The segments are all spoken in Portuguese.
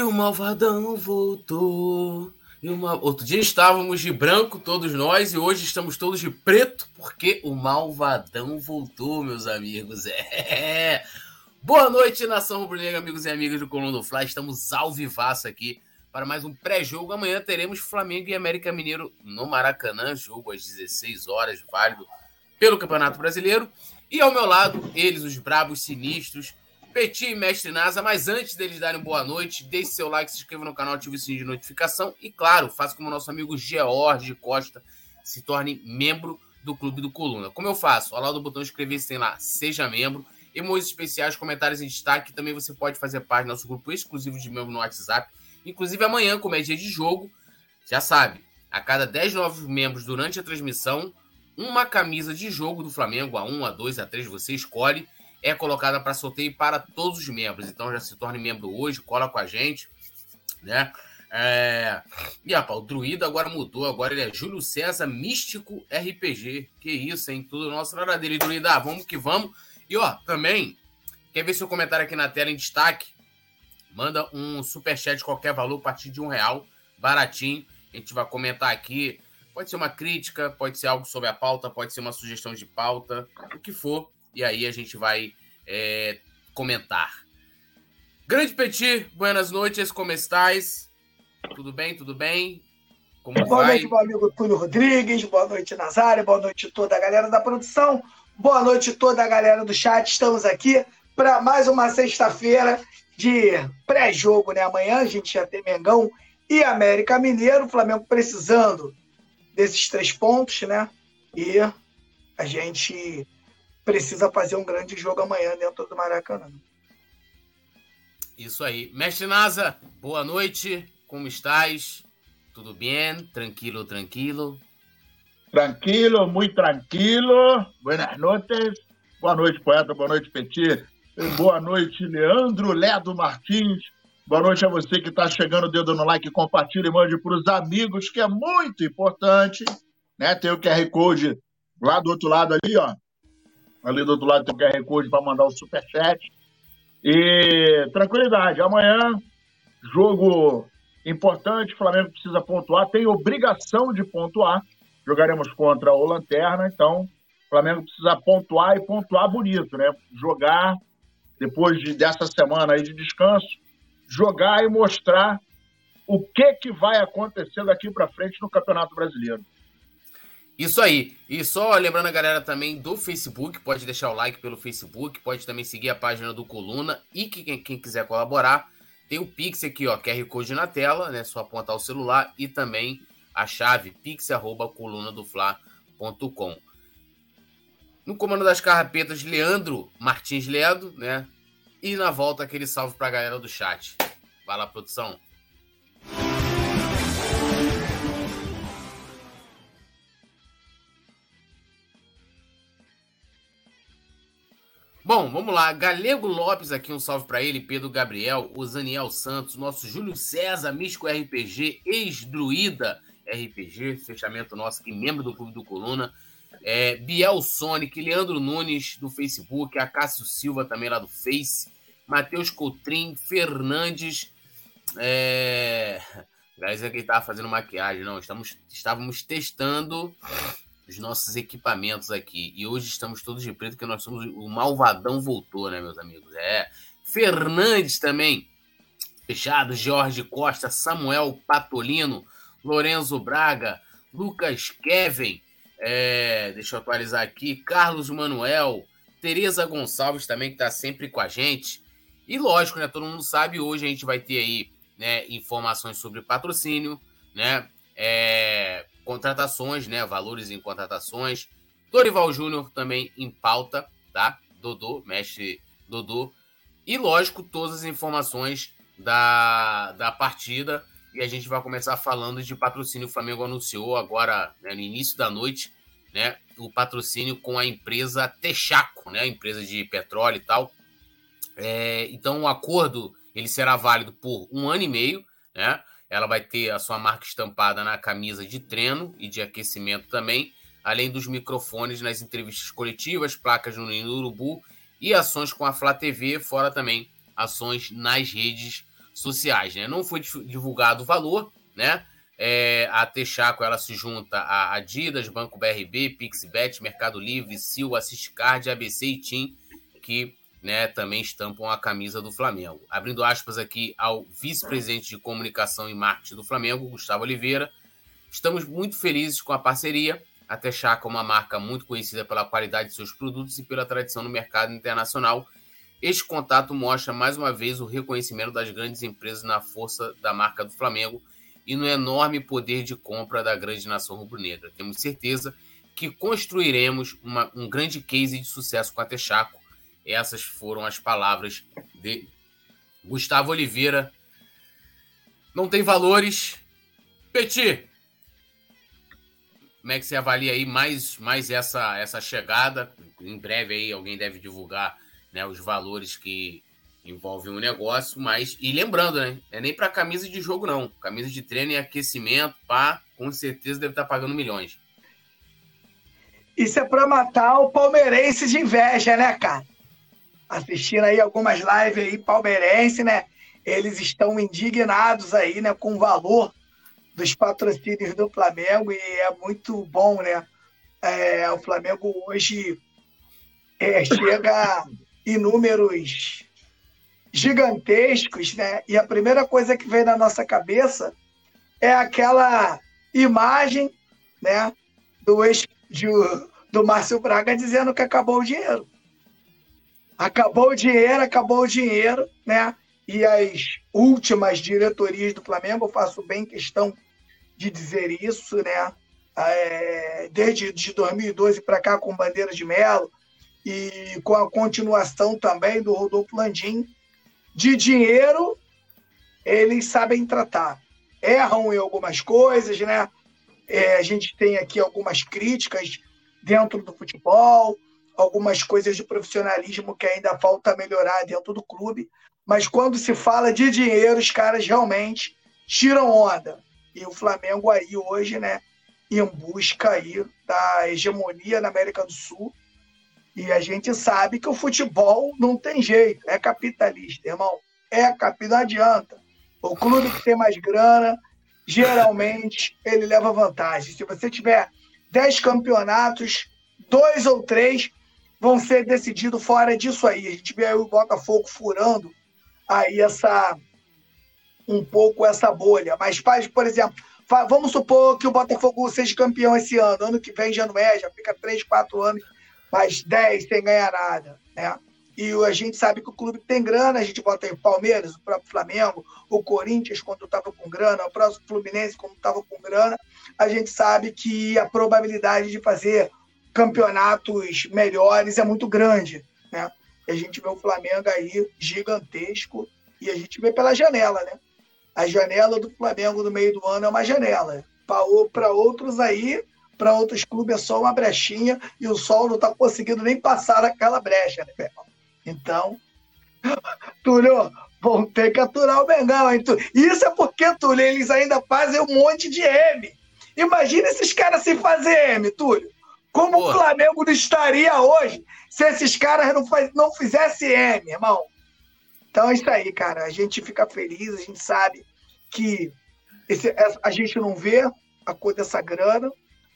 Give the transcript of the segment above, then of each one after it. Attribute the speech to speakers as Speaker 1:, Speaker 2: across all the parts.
Speaker 1: E o malvadão voltou. Uma... Outro dia estávamos de branco, todos nós, e hoje estamos todos de preto, porque o malvadão voltou, meus amigos. É. Boa noite, nação rubro-negra, amigos e amigas do Coluna do Fly. Estamos ao vivaço aqui para mais um pré-jogo. Amanhã teremos Flamengo e América Mineiro no Maracanã, jogo às 16 horas, válido pelo Campeonato Brasileiro. E ao meu lado, eles, os brabos sinistros, Petit e Mestre Nasa, mas antes deles darem boa noite, deixe seu like, se inscreva no canal, ative o sininho de notificação e, claro, faça como nosso amigo George Costa, se torne membro do Clube do Coluna. Como eu faço? Ao lado do botão inscrever-se tem lá, seja membro, emojis especiais, comentários em destaque, também você pode fazer parte do nosso grupo exclusivo de membro no WhatsApp, inclusive amanhã, como é dia de jogo, já sabe, a cada 10 novos membros durante a transmissão, uma camisa de jogo do Flamengo, a 1, a 2, a 3, você escolhe, é colocada para sorteio para todos os membros. Então já se torne membro hoje, cola com a gente, né? É... E rapaz, o Druida agora mudou, agora ele é Júlio César Místico RPG. Que isso, hein? Tudo nosso na hora dele, Druida. Vamos que vamos. E ó, também, quer ver seu comentário aqui na tela em destaque? Manda um super chat qualquer valor a partir de um real, baratinho. A gente vai comentar aqui. Pode ser uma crítica, pode ser algo sobre a pauta, pode ser uma sugestão de pauta, o que for e aí a gente vai é, comentar. Grande Petit, buenas noites, como estás? Tudo bem, tudo bem?
Speaker 2: Como boa vai? noite, meu amigo Túlio Rodrigues, boa noite, Nazário, boa noite toda a galera da produção, boa noite toda a galera do chat. Estamos aqui para mais uma sexta-feira de pré-jogo, né? Amanhã a gente já tem Mengão e América Mineiro, Flamengo precisando desses três pontos, né? E a gente precisa fazer um grande jogo amanhã dentro do Maracanã.
Speaker 1: Isso aí. Mestre Nasa, boa noite. Como estás? Tudo bem? Tranquilo, tranquilo?
Speaker 3: Tranquilo, muito tranquilo. Buenas noites. Boa noite, poeta. Boa noite, Petit. Boa noite, Leandro Ledo Martins. Boa noite a você que está chegando, dedo no like, compartilha e mande para os amigos, que é muito importante. Né? Tem o QR Code lá do outro lado ali, ó. Ali do outro lado tem o QR Code para mandar o superchat. E tranquilidade, amanhã, jogo importante, Flamengo precisa pontuar, tem obrigação de pontuar. Jogaremos contra o Lanterna, então o Flamengo precisa pontuar e pontuar bonito, né? Jogar, depois de, dessa semana aí de descanso, jogar e mostrar o que, que vai acontecer daqui para frente no Campeonato Brasileiro.
Speaker 1: Isso aí. E só lembrando a galera também do Facebook, pode deixar o like pelo Facebook, pode também seguir a página do Coluna e que, quem, quem quiser colaborar, tem o Pix aqui, ó, QR Code na tela, né? Só apontar o celular e também a chave pix@colunadofla.com. No comando das carrapetas, Leandro Martins Ledo, né? E na volta aquele salve pra galera do chat. Vai lá, produção. Bom, vamos lá. Galego Lopes aqui, um salve para ele. Pedro Gabriel, o Zaniel Santos, nosso Júlio César, Místico RPG, ex-druida RPG, fechamento nosso aqui, membro do Clube do Coluna. É, Biel Sonic, Leandro Nunes do Facebook, a Cássio Silva também lá do Face, Matheus Coutrin, Fernandes. É... Aliás, é que ele estava fazendo maquiagem, não. Estamos, estávamos testando os nossos equipamentos aqui. E hoje estamos todos de preto, porque nós somos. O Malvadão voltou, né, meus amigos? É. Fernandes também. Fechado. Jorge Costa, Samuel Patolino, Lorenzo Braga, Lucas Kevin. É, deixa eu atualizar aqui. Carlos Manuel, Tereza Gonçalves também, que está sempre com a gente. E lógico, né? Todo mundo sabe, hoje a gente vai ter aí né, informações sobre patrocínio, né? É, contratações, né? Valores em contratações. Dorival Júnior também em pauta, tá? Dodô, mestre Dodô. E, lógico, todas as informações da, da partida. E a gente vai começar falando de patrocínio. O Flamengo anunciou agora, né, no início da noite, né? O patrocínio com a empresa Texaco, né? Empresa de petróleo e tal. É, então, o acordo ele será válido por um ano e meio, né? Ela vai ter a sua marca estampada na camisa de treino e de aquecimento também, além dos microfones nas entrevistas coletivas, placas no Ninho do Urubu e ações com a Flá TV, fora também ações nas redes sociais, né? Não foi divulgado o valor, né? É, a Texaco ela se junta a Adidas, Banco BRB, Pixbet, Mercado Livre, Sil, Assistcard, ABC e TIM, que né, também estampam a camisa do Flamengo. Abrindo aspas aqui ao vice-presidente de comunicação e marketing do Flamengo, Gustavo Oliveira. Estamos muito felizes com a parceria. A Texaco é uma marca muito conhecida pela qualidade de seus produtos e pela tradição no mercado internacional. Este contato mostra mais uma vez o reconhecimento das grandes empresas na força da marca do Flamengo e no enorme poder de compra da grande nação rubro-negra. Temos certeza que construiremos uma, um grande case de sucesso com a Texaco. Essas foram as palavras de Gustavo Oliveira. Não tem valores. Petit, como é que você avalia aí mais, mais essa, essa chegada? Em breve aí alguém deve divulgar né, os valores que envolve um negócio, mas. E lembrando, né? É nem para camisa de jogo, não. Camisa de treino e aquecimento, pá, com certeza deve estar tá pagando milhões.
Speaker 2: Isso é para matar o palmeirense de inveja, né, cara? Assistindo aí algumas lives aí, palmeirense, né? Eles estão indignados aí, né, com o valor dos patrocínios do Flamengo e é muito bom, né? É, o Flamengo hoje é, chega em números gigantescos, né? E a primeira coisa que vem na nossa cabeça é aquela imagem, né, do ex de, do Márcio Braga dizendo que acabou o dinheiro. Acabou o dinheiro, acabou o dinheiro, né? E as últimas diretorias do Flamengo, eu faço bem questão de dizer isso, né? É, desde de 2012 para cá com Bandeira de Melo e com a continuação também do Rodolfo Landim, de dinheiro, eles sabem tratar. Erram em algumas coisas, né? É, a gente tem aqui algumas críticas dentro do futebol, algumas coisas de profissionalismo que ainda falta melhorar dentro do clube. Mas quando se fala de dinheiro, os caras realmente tiram onda. E o Flamengo aí hoje, né, em busca aí da hegemonia na América do Sul, e a gente sabe que o futebol não tem jeito, é capitalista, irmão. É capital, não adianta. O clube que tem mais grana, geralmente, ele leva vantagem. Se você tiver 10 campeonatos, dois ou três vão ser decididos fora disso aí. A gente vê aí o Botafogo furando aí essa um pouco essa bolha. Mas, por exemplo, vamos supor que o Botafogo seja campeão esse ano, ano que vem já não é, já fica 3, 4 anos mais 10 sem ganhar nada, né? E a gente sabe que o clube tem grana, a gente bota aí o Palmeiras, o próprio Flamengo, o Corinthians, quando estava com grana, o próprio Fluminense, quando estava com grana, a gente sabe que a probabilidade de fazer campeonatos melhores é muito grande, né? A gente vê o Flamengo aí gigantesco e a gente vê pela janela, né? A janela do Flamengo no meio do ano é uma janela. Para outros aí, para outros clubes é só uma brechinha e o Sol não está conseguindo nem passar aquela brecha, né, Então, Túlio, vão ter que aturar o Mengão, hein? Isso é porque, Túlio, eles ainda fazem um monte de M. Imagina esses caras sem fazer M, Túlio. Como Porra. o Flamengo não estaria hoje se esses caras não, faz, não fizessem M, irmão? Então é isso aí, cara. A gente fica feliz, a gente sabe que esse, a gente não vê a cor dessa grana,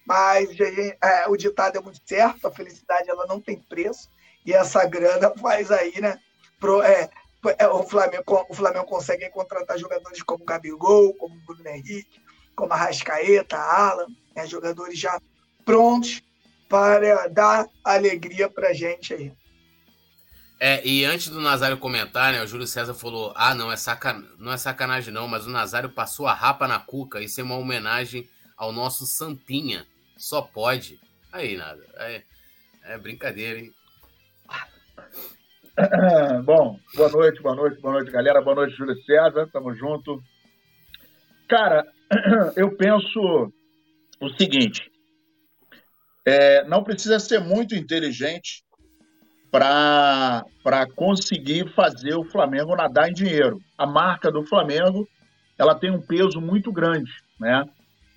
Speaker 2: mas é, o ditado é muito certo, a felicidade ela não tem preço, e essa grana faz aí, né? Pro, é, é, o, Flamengo, o Flamengo consegue contratar jogadores como Gabigol, como Bruno Henrique, como Arrascaeta, Alan, né, jogadores já prontos para dar alegria para gente aí.
Speaker 1: É, e antes do Nazário comentar, né, o Júlio César falou: ah, não é, sacan... não é sacanagem, não, mas o Nazário passou a rapa na cuca, isso é uma homenagem ao nosso Sampinha. Só pode. Aí, nada. É, é brincadeira, hein?
Speaker 3: Bom, boa noite, boa noite, boa noite, galera. Boa noite, Júlio César. Tamo junto. Cara, eu penso o seguinte: é, não precisa ser muito inteligente para conseguir fazer o Flamengo nadar em dinheiro. A marca do Flamengo ela tem um peso muito grande, né?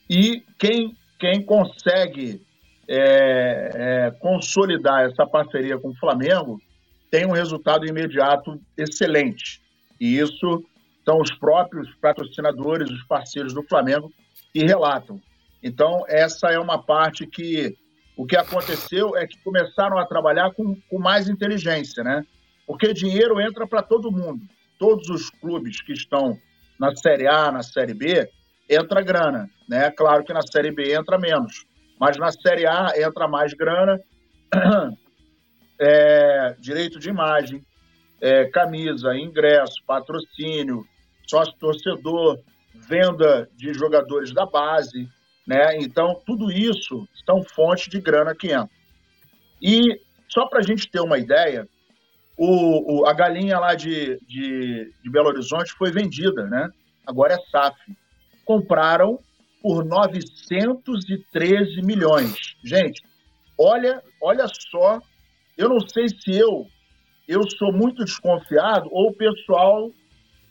Speaker 3: E quem quem consegue é, é, consolidar essa parceria com o Flamengo tem um resultado imediato excelente. E isso são os próprios patrocinadores, os parceiros do Flamengo que relatam. Então, essa é uma parte que o que aconteceu é que começaram a trabalhar com, com mais inteligência, né? Porque dinheiro entra para todo mundo. Todos os clubes que estão na Série A, na Série B, entra grana, né? Claro que na Série B entra menos, mas na Série A entra mais grana, é, direito de imagem, é, camisa, ingresso, patrocínio, sócio-torcedor, venda de jogadores da base, né? Então, tudo isso são fontes de grana que entra. E só para a gente ter uma ideia, o, o, a galinha lá de, de, de, Belo Horizonte foi vendida, né? Agora é SAF. Compraram por 913 milhões. Gente, olha, olha só, eu não sei se eu eu sou muito desconfiado ou o pessoal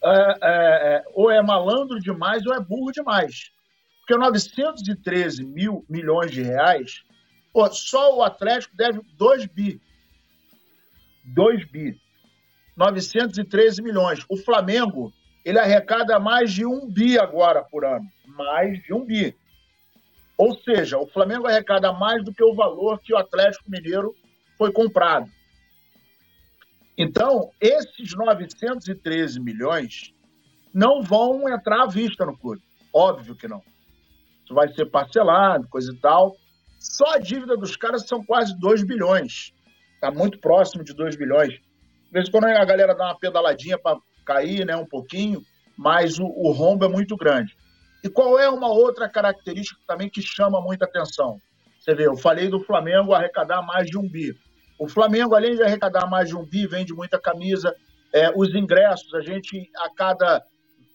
Speaker 3: é, é, é, ou é malandro demais ou é burro demais. Porque 913 mil milhões de reais, pô, só o Atlético deve 2 bi. 2 bi. 913 milhões. O Flamengo, ele arrecada mais de um bi agora por ano. Mais de um bi. Ou seja, o Flamengo arrecada mais do que o valor que o Atlético Mineiro foi comprado. Então, esses 913 milhões não vão entrar à vista no clube. Óbvio que não. Isso vai ser parcelado, coisa e tal. Só a dívida dos caras são quase 2 bilhões. Está muito próximo de 2 bilhões. De vez em quando a galera dá uma pedaladinha para cair né, um pouquinho, mas o, o rombo é muito grande. E qual é uma outra característica também que chama muita atenção? Você vê, eu falei do Flamengo arrecadar mais de um bi. O Flamengo, além de arrecadar mais de um bi, vende muita camisa. É, os ingressos, a gente, a cada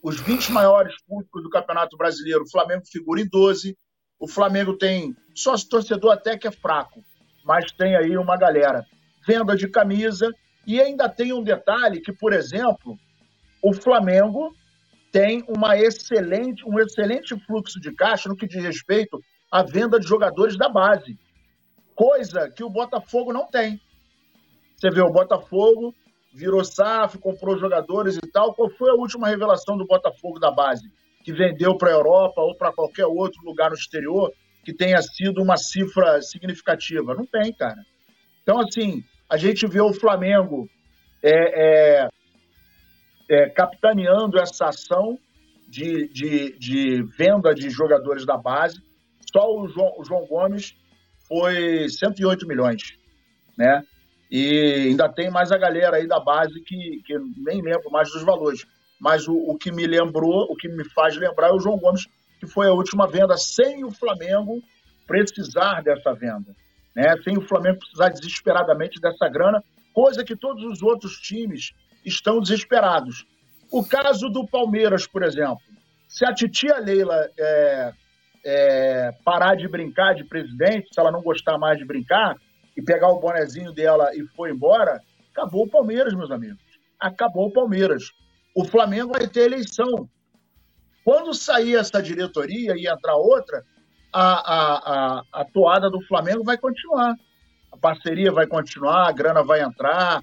Speaker 3: os 20 maiores públicos do Campeonato Brasileiro, o Flamengo figura em 12. O Flamengo tem sócio torcedor até que é fraco, mas tem aí uma galera. Venda de camisa e ainda tem um detalhe que, por exemplo, o Flamengo tem uma excelente, um excelente fluxo de caixa no que diz respeito à venda de jogadores da base, coisa que o Botafogo não tem. Você vê o Botafogo virou SAF, comprou jogadores e tal. Qual foi a última revelação do Botafogo da base? Que vendeu para a Europa ou para qualquer outro lugar no exterior que tenha sido uma cifra significativa? Não tem, cara. Então, assim, a gente vê o Flamengo é, é, é, capitaneando essa ação de, de, de, venda de jogadores da base. Só o João, o João Gomes foi 108 milhões, né? E ainda tem mais a galera aí da base que, que nem lembro mais dos valores. Mas o, o que me lembrou, o que me faz lembrar é o João Gomes, que foi a última venda sem o Flamengo precisar dessa venda. Né? Sem o Flamengo precisar desesperadamente dessa grana, coisa que todos os outros times estão desesperados. O caso do Palmeiras, por exemplo. Se a titia Leila é, é, parar de brincar de presidente, se ela não gostar mais de brincar, e pegar o bonezinho dela e foi embora, acabou o Palmeiras, meus amigos. Acabou o Palmeiras. O Flamengo vai ter eleição. Quando sair essa diretoria e entrar outra, a, a, a, a toada do Flamengo vai continuar. A parceria vai continuar, a grana vai entrar,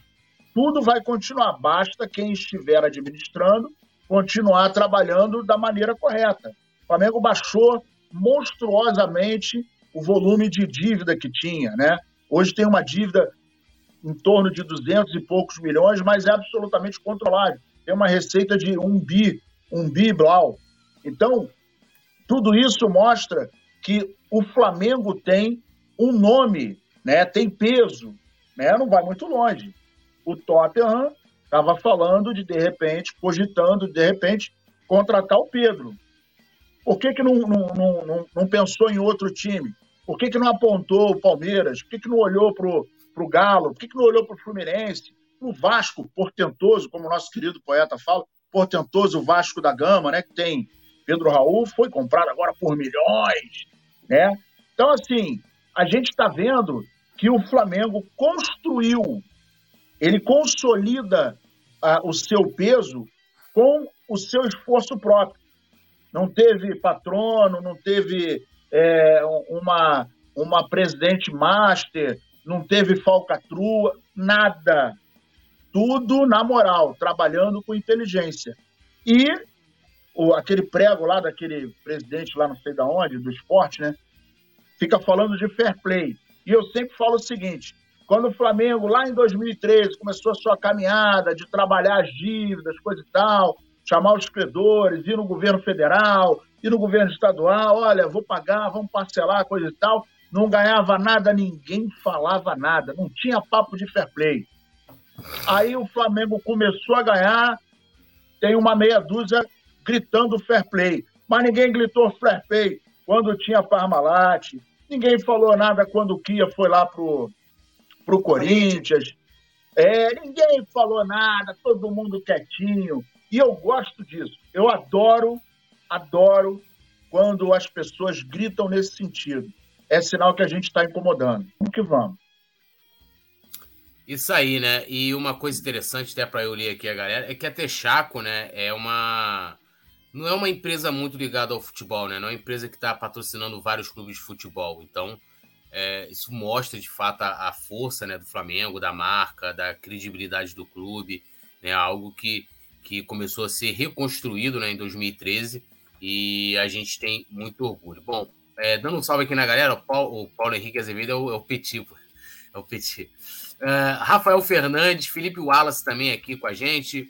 Speaker 3: tudo vai continuar. Basta quem estiver administrando continuar trabalhando da maneira correta. O Flamengo baixou monstruosamente o volume de dívida que tinha, né? Hoje tem uma dívida em torno de 200 e poucos milhões, mas é absolutamente controlável. Tem uma receita de um bi, um bi blau. Então, tudo isso mostra que o Flamengo tem um nome, né? tem peso, né? não vai muito longe. O Tottenham estava falando de, de repente, cogitando, de repente, contratar o Pedro. Por que, que não, não, não, não pensou em outro time? Por que, que não apontou o Palmeiras? Por que, que não olhou para o Galo? Por que, que não olhou para o Fluminense? Para o Vasco, portentoso, como o nosso querido poeta fala, portentoso Vasco da Gama, né? Que tem Pedro Raul, foi comprado agora por milhões, né? Então, assim, a gente está vendo que o Flamengo construiu, ele consolida uh, o seu peso com o seu esforço próprio. Não teve patrono, não teve é, uma, uma presidente master, não teve falcatrua, nada. Tudo na moral, trabalhando com inteligência. E o, aquele prego lá daquele presidente lá não sei da onde, do esporte, né? Fica falando de fair play. E eu sempre falo o seguinte: quando o Flamengo, lá em 2013, começou a sua caminhada de trabalhar as dívidas, coisa e tal, chamar os credores, ir no governo federal, ir no governo estadual, olha, vou pagar, vamos parcelar, coisa e tal, não ganhava nada, ninguém falava nada, não tinha papo de fair play. Aí o Flamengo começou a ganhar, tem uma meia dúzia gritando fair play, mas ninguém gritou fair play quando tinha Parmalat, ninguém falou nada quando o Kia foi lá pro, pro Corinthians, é, ninguém falou nada, todo mundo quietinho, e eu gosto disso, eu adoro, adoro quando as pessoas gritam nesse sentido. É sinal que a gente está incomodando. Vamos que vamos.
Speaker 1: Isso aí, né? E uma coisa interessante, até para eu ler aqui a galera, é que a Texaco, né, é uma. Não é uma empresa muito ligada ao futebol, né? Não é uma empresa que está patrocinando vários clubes de futebol. Então, é, isso mostra de fato a, a, força né, do Flamengo, da marca, da credibilidade do clube, né? Algo que, que começou a ser reconstruído né, em 2013 e a gente tem muito orgulho. Bom, é, dando um salve aqui na galera, o Paulo, o Paulo Henrique Azevedo é o, é o Petit, é o Petit. Uh, Rafael Fernandes, Felipe Wallace também aqui com a gente.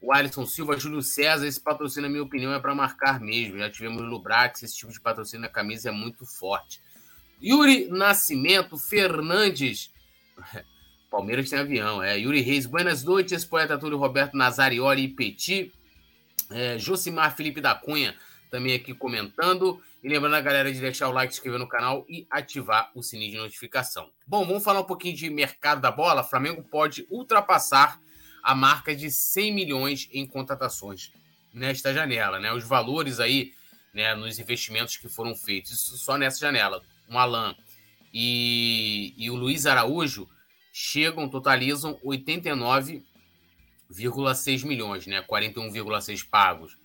Speaker 1: O Alisson Silva, Júlio César, esse patrocínio, na minha opinião, é para marcar mesmo. Já tivemos Lubrax, esse tipo de patrocínio na camisa é muito forte. Yuri Nascimento, Fernandes. Palmeiras tem avião, é. Yuri Reis, buenas noites, poeta Túlio Roberto Nazarioli e Petit. É, Josimar Felipe da Cunha também aqui comentando. E lembrando a galera de deixar o like, se inscrever no canal e ativar o sininho de notificação. Bom, vamos falar um pouquinho de mercado da bola. Flamengo pode ultrapassar a marca de 100 milhões em contratações nesta janela, né? Os valores aí, né, nos investimentos que foram feitos, isso só nessa janela. Um Alan e, e o Luiz Araújo chegam, totalizam 89,6 milhões, né? 41,6 pagos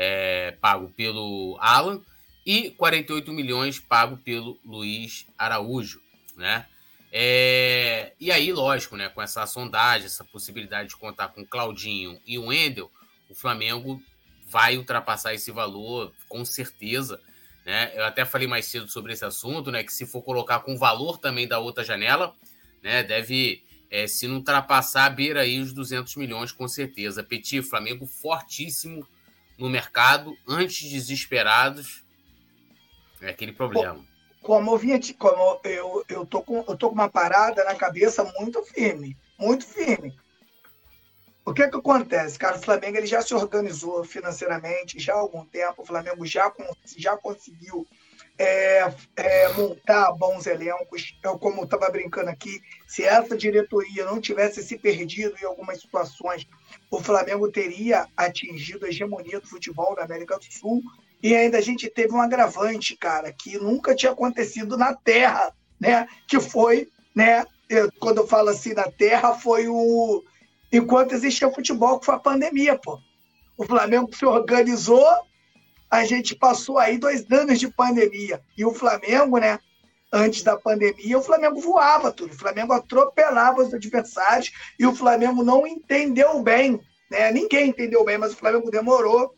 Speaker 1: é, pago pelo Alan e 48 milhões pago pelo Luiz Araújo, né? É, e aí, lógico, né, com essa sondagem, essa possibilidade de contar com Claudinho e o Wendel, o Flamengo vai ultrapassar esse valor com certeza. Né? Eu até falei mais cedo sobre esse assunto, né? Que se for colocar com o valor também da outra janela, né? Deve, é, se não ultrapassar, beira aí os 200 milhões com certeza. Petit, Flamengo fortíssimo no mercado, antes desesperados, é aquele problema.
Speaker 2: Como eu como eu, eu, tô com, eu tô com uma parada na cabeça muito firme, muito firme. O que que acontece, cara? O Flamengo ele já se organizou financeiramente já há algum tempo. O Flamengo já, já conseguiu é, é, montar bons elencos. Eu, como estava brincando aqui, se essa diretoria não tivesse se perdido em algumas situações, o Flamengo teria atingido a hegemonia do futebol da América do Sul. E ainda a gente teve um agravante, cara, que nunca tinha acontecido na Terra, né? Que foi, né? Eu, quando eu falo assim na Terra, foi o. Enquanto existia futebol, que foi a pandemia, pô. O Flamengo se organizou a gente passou aí dois anos de pandemia. E o Flamengo, né? Antes da pandemia, o Flamengo voava tudo. O Flamengo atropelava os adversários e o Flamengo não entendeu bem. Né? Ninguém entendeu bem, mas o Flamengo demorou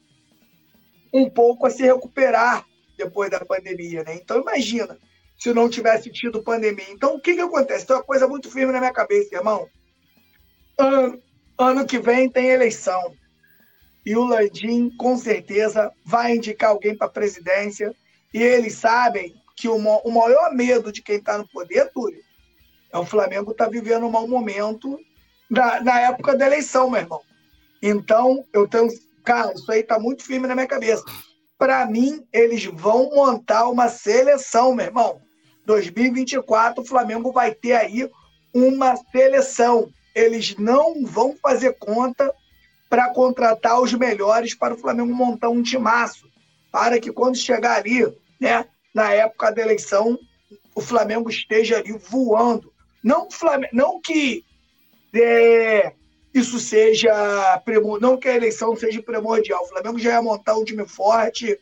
Speaker 2: um pouco a se recuperar depois da pandemia. Né? Então, imagina se não tivesse tido pandemia. Então, o que, que acontece? Tem uma coisa muito firme na minha cabeça, irmão. Ano, ano que vem tem eleição. E o Landim, com certeza, vai indicar alguém para a presidência. E eles sabem que o, o maior medo de quem está no poder, Túlio, é o Flamengo estar tá vivendo um mau momento na, na época da eleição, meu irmão. Então, eu tenho. Cara, isso aí está muito firme na minha cabeça. Para mim, eles vão montar uma seleção, meu irmão. 2024, o Flamengo vai ter aí uma seleção. Eles não vão fazer conta para contratar os melhores para o Flamengo montar um timaço, para que quando chegar ali, né, na época da eleição, o Flamengo esteja ali voando. Não, Flamengo, não que é, isso seja não que a eleição seja primordial. O Flamengo já ia montar um time forte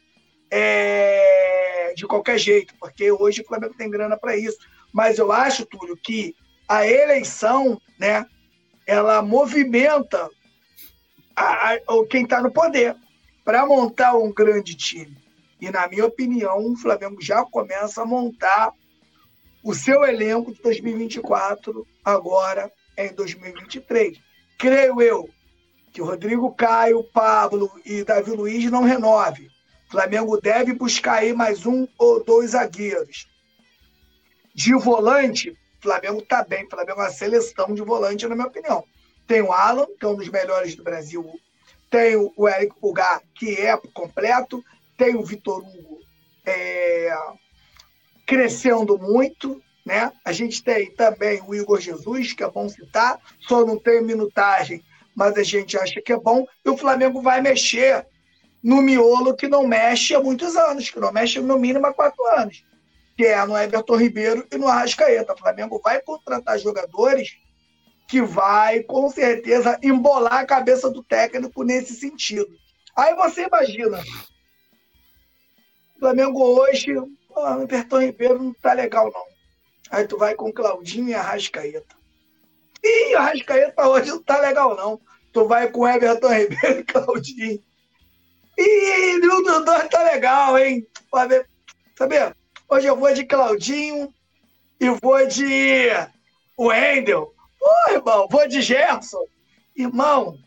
Speaker 2: é, de qualquer jeito, porque hoje o Flamengo tem grana para isso. Mas eu acho, Túlio, que a eleição, né, ela movimenta a, a, quem está no poder. para montar um grande time. E, na minha opinião, o Flamengo já começa a montar o seu elenco de 2024 agora em 2023. Creio eu que o Rodrigo Caio, Pablo e Davi Luiz não renove. O Flamengo deve buscar aí mais um ou dois zagueiros. De volante, o Flamengo está bem. O Flamengo é uma seleção de volante, na minha opinião. Tem o Alan, que é um dos melhores do Brasil. Tem o Eric Pulgar, que é completo. Tem o Vitor Hugo, é, crescendo muito. Né? A gente tem também o Igor Jesus, que é bom citar, só não tem minutagem, mas a gente acha que é bom. E o Flamengo vai mexer no miolo que não mexe há muitos anos, que não mexe no mínimo há quatro anos, que é no Everton Ribeiro e no Arrascaeta. O Flamengo vai contratar jogadores que vai, com certeza, embolar a cabeça do técnico nesse sentido. Aí você imagina, o Flamengo hoje, o Everton Ribeiro não tá legal, não. Aí tu vai com Claudinho e Arrascaeta. Ih, Arrascaeta hoje não tá legal, não. Tu vai com Everton Ribeiro e Claudinho. Ih, dos dois tá legal, hein? Sabe? Hoje eu vou de Claudinho e vou de Wendel. Pô, irmão, vou de Gerson. Irmão,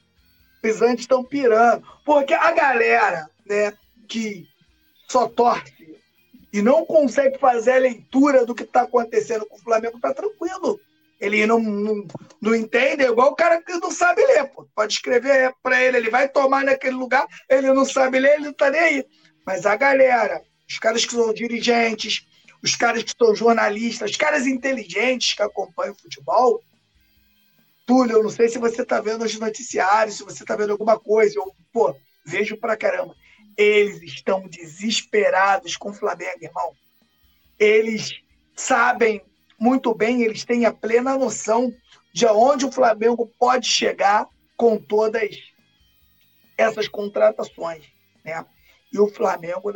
Speaker 2: os antes estão pirando. Porque a galera, né, que só torce e não consegue fazer a leitura do que está acontecendo com o Flamengo, tá tranquilo. Ele não, não, não entende, é igual o cara que não sabe ler. Pô. Pode escrever para ele, ele vai tomar naquele lugar, ele não sabe ler, ele não está nem aí. Mas a galera, os caras que são dirigentes, os caras que são jornalistas, os caras inteligentes que acompanham o futebol, Túlio, eu não sei se você está vendo os noticiários, se você está vendo alguma coisa, eu, pô, vejo pra caramba. Eles estão desesperados com o Flamengo, irmão. Eles sabem muito bem, eles têm a plena noção de onde o Flamengo pode chegar com todas essas contratações. Né? E o Flamengo,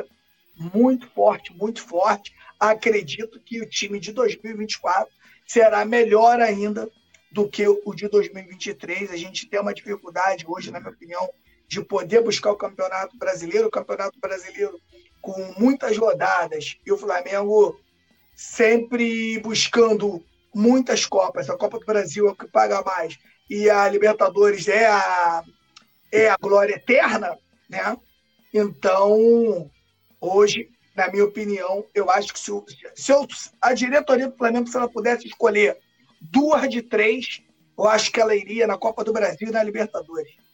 Speaker 2: muito forte, muito forte. Acredito que o time de 2024 será melhor ainda do que o de 2023. A gente tem uma dificuldade hoje, na minha opinião, de poder buscar o Campeonato Brasileiro, o Campeonato Brasileiro com muitas rodadas e o Flamengo sempre buscando muitas Copas. A Copa do Brasil é o que paga mais e a Libertadores é a, é a glória eterna, né? Então, hoje, na minha opinião, eu acho que se, se eu, a diretoria do Flamengo, se ela pudesse escolher duas de três, eu acho que ela iria na Copa do Brasil e na Libertadores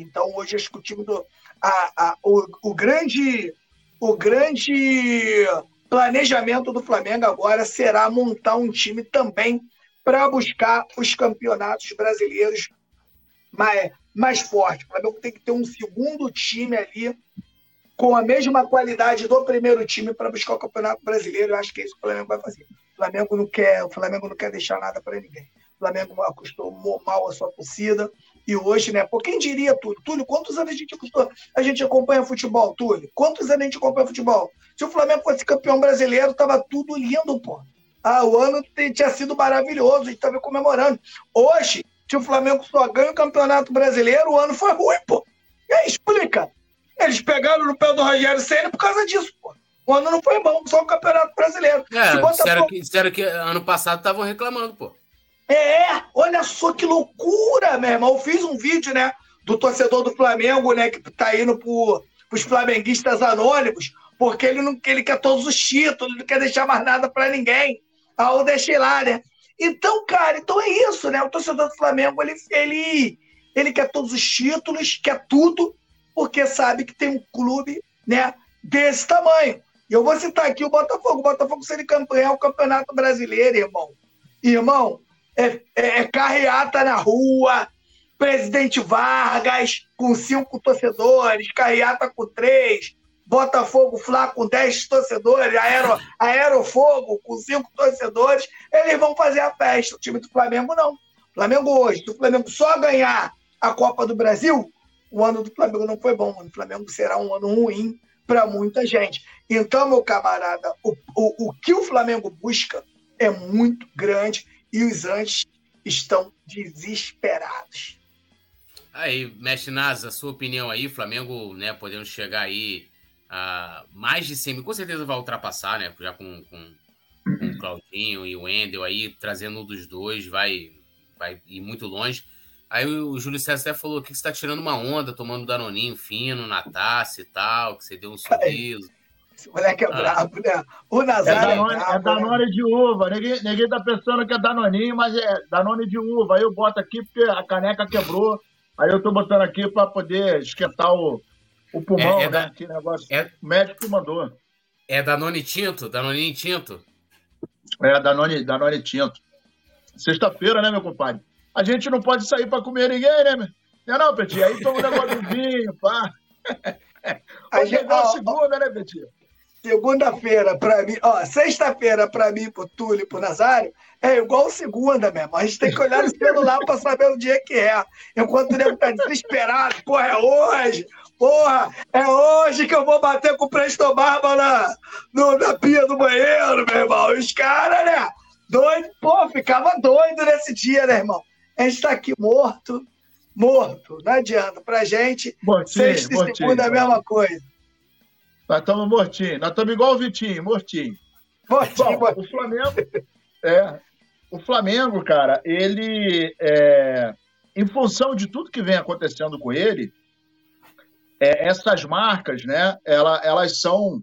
Speaker 2: Então, hoje, acho que o time do. A, a, o, o, grande, o grande planejamento do Flamengo agora será montar um time também para buscar os campeonatos brasileiros mais, mais fortes. O Flamengo tem que ter um segundo time ali com a mesma qualidade do primeiro time para buscar o Campeonato Brasileiro. Eu acho que é isso que o Flamengo vai fazer. O Flamengo não quer, o Flamengo não quer deixar nada para ninguém. O Flamengo acostumou mal a sua torcida. E hoje, né? Pô, quem diria, Túlio? Túlio, quantos anos a gente, a gente acompanha futebol, Túlio? Quantos anos a gente acompanha futebol? Se o Flamengo fosse campeão brasileiro, tava tudo lindo, pô. Ah, o ano tinha sido maravilhoso, a gente tava comemorando. Hoje, se o Flamengo só ganha o campeonato brasileiro, o ano foi ruim, pô. E aí, explica. Eles pegaram no pé do Rogério Senna por causa disso, pô. O ano não foi bom, só o campeonato brasileiro.
Speaker 1: É, se disseram, que, disseram que ano passado estavam reclamando, pô.
Speaker 2: É, olha só que loucura, meu irmão. Eu fiz um vídeo, né, do torcedor do Flamengo, né, que tá indo pro, pros flamenguistas anônimos, porque ele não ele quer todos os títulos, não quer deixar mais nada para ninguém. Ah, eu deixei lá, né? Então, cara, então é isso, né? O torcedor do Flamengo, ele, ele, ele quer todos os títulos, quer tudo, porque sabe que tem um clube, né, desse tamanho. E eu vou citar aqui o Botafogo. O Botafogo, se ele campeão o Campeonato Brasileiro, irmão. Irmão, é, é, é carreata na rua, presidente Vargas com cinco torcedores, carreata com três, Botafogo Flá com dez torcedores, Aero, Aerofogo com cinco torcedores, eles vão fazer a festa. O time do Flamengo não. O Flamengo hoje, se o Flamengo só ganhar a Copa do Brasil, o ano do Flamengo não foi bom. O Flamengo será um ano ruim para muita gente. Então, meu camarada, o, o, o que o Flamengo busca é muito grande e os antes estão desesperados.
Speaker 1: Aí, Mestre Nasa, sua opinião aí, Flamengo, né, podendo chegar aí a mais de 100 mil, com certeza vai ultrapassar, né, já com, com, com o Claudinho e o Wendel aí, trazendo um dos dois, vai, vai ir muito longe. Aí o Júlio César até falou que você tá tirando uma onda, tomando danoninho fino na taça e tal, que você deu um sorriso.
Speaker 2: Esse moleque é ah. brabo, né? O Nazário é,
Speaker 3: Danone, é, brabo, é Danone né? de uva. Ninguém, ninguém tá pensando que é Danoninho, mas é Danone de uva. Aí eu boto aqui porque a caneca quebrou. Aí eu tô botando aqui para poder esquentar o, o pulmão, é, é né? Da... Que negócio. É... O médico mandou.
Speaker 1: É Danone Tinto? Danone Tinto?
Speaker 3: É, Danone, Danone Tinto. Sexta-feira, né, meu compadre? A gente não pode sair para comer ninguém, né, meu? Não é não, Petit? Aí toma um negócio de vinho, pá. Hoje é segunda, né, Petit?
Speaker 2: Segunda-feira para mim, ó, sexta-feira para mim, pro Túlio e pro Nazário, é igual segunda mesmo. A gente tem que olhar no celular para saber o dia que é. Enquanto o nego tá desesperado, porra, é hoje, porra, é hoje que eu vou bater com o Presto Barba na, no, na pia do banheiro, meu irmão. Os caras, né? Doido, pô, ficava doido nesse dia, né, irmão? A gente tá aqui morto, morto. Não adianta. Pra gente, mortinho, sexta e segunda é a mesma coisa.
Speaker 3: Nós estamos mortinhos. Nós estamos igual o Vitinho, mortinho. Mortinho, Bom, O Flamengo, é, o Flamengo, cara, ele, é, em função de tudo que vem acontecendo com ele, é, essas marcas, né, ela, elas são,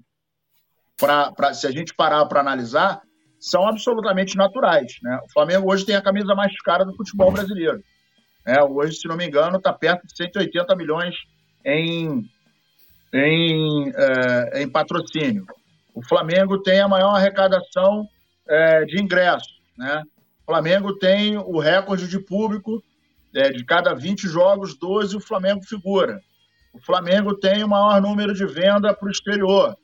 Speaker 3: pra, pra, se a gente parar para analisar, são absolutamente naturais. Né? O Flamengo hoje tem a camisa mais cara do futebol brasileiro. É, hoje, se não me engano, está perto de 180 milhões em, em, é, em patrocínio. O Flamengo tem a maior arrecadação é, de ingressos. Né? O Flamengo tem o recorde de público, é, de cada 20 jogos, 12 o Flamengo figura. O Flamengo tem o maior número de venda para o exterior.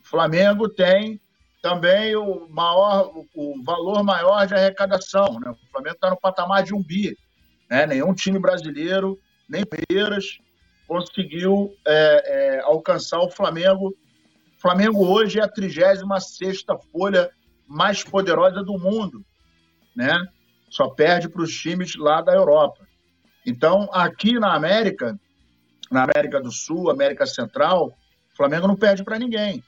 Speaker 3: O Flamengo tem também o maior, o valor maior de arrecadação. Né? O Flamengo está no patamar de um bi. Né? Nenhum time brasileiro, nem Palmeiras, conseguiu é, é, alcançar o Flamengo. O Flamengo hoje é a 36 folha mais poderosa do mundo, né? Só perde para os times lá da Europa. Então, aqui na América, na América do Sul, América Central, o Flamengo não perde para ninguém.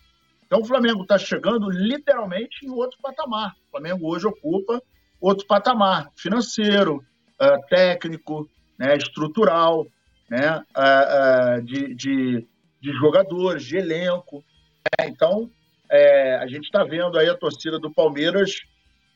Speaker 3: Então, o Flamengo está chegando literalmente em outro patamar. O Flamengo hoje ocupa outro patamar financeiro, uh, técnico, né, estrutural, né, de, de, de, jogadores, de elenco. Né? Então, é, a gente está vendo aí a torcida do Palmeiras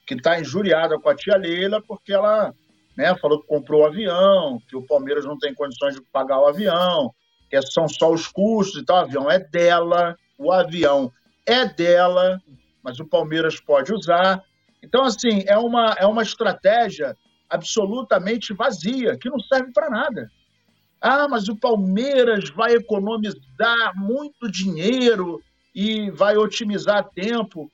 Speaker 3: que está injuriada com a tia Leila porque ela né, falou que comprou o avião, que o Palmeiras não tem condições de pagar o avião, que são só os custos e tal. O avião é dela, o avião é dela, mas o Palmeiras pode usar. Então, assim, é uma, é uma estratégia absolutamente vazia, que não serve para nada. Ah, mas o Palmeiras vai economizar muito dinheiro e vai otimizar tempo.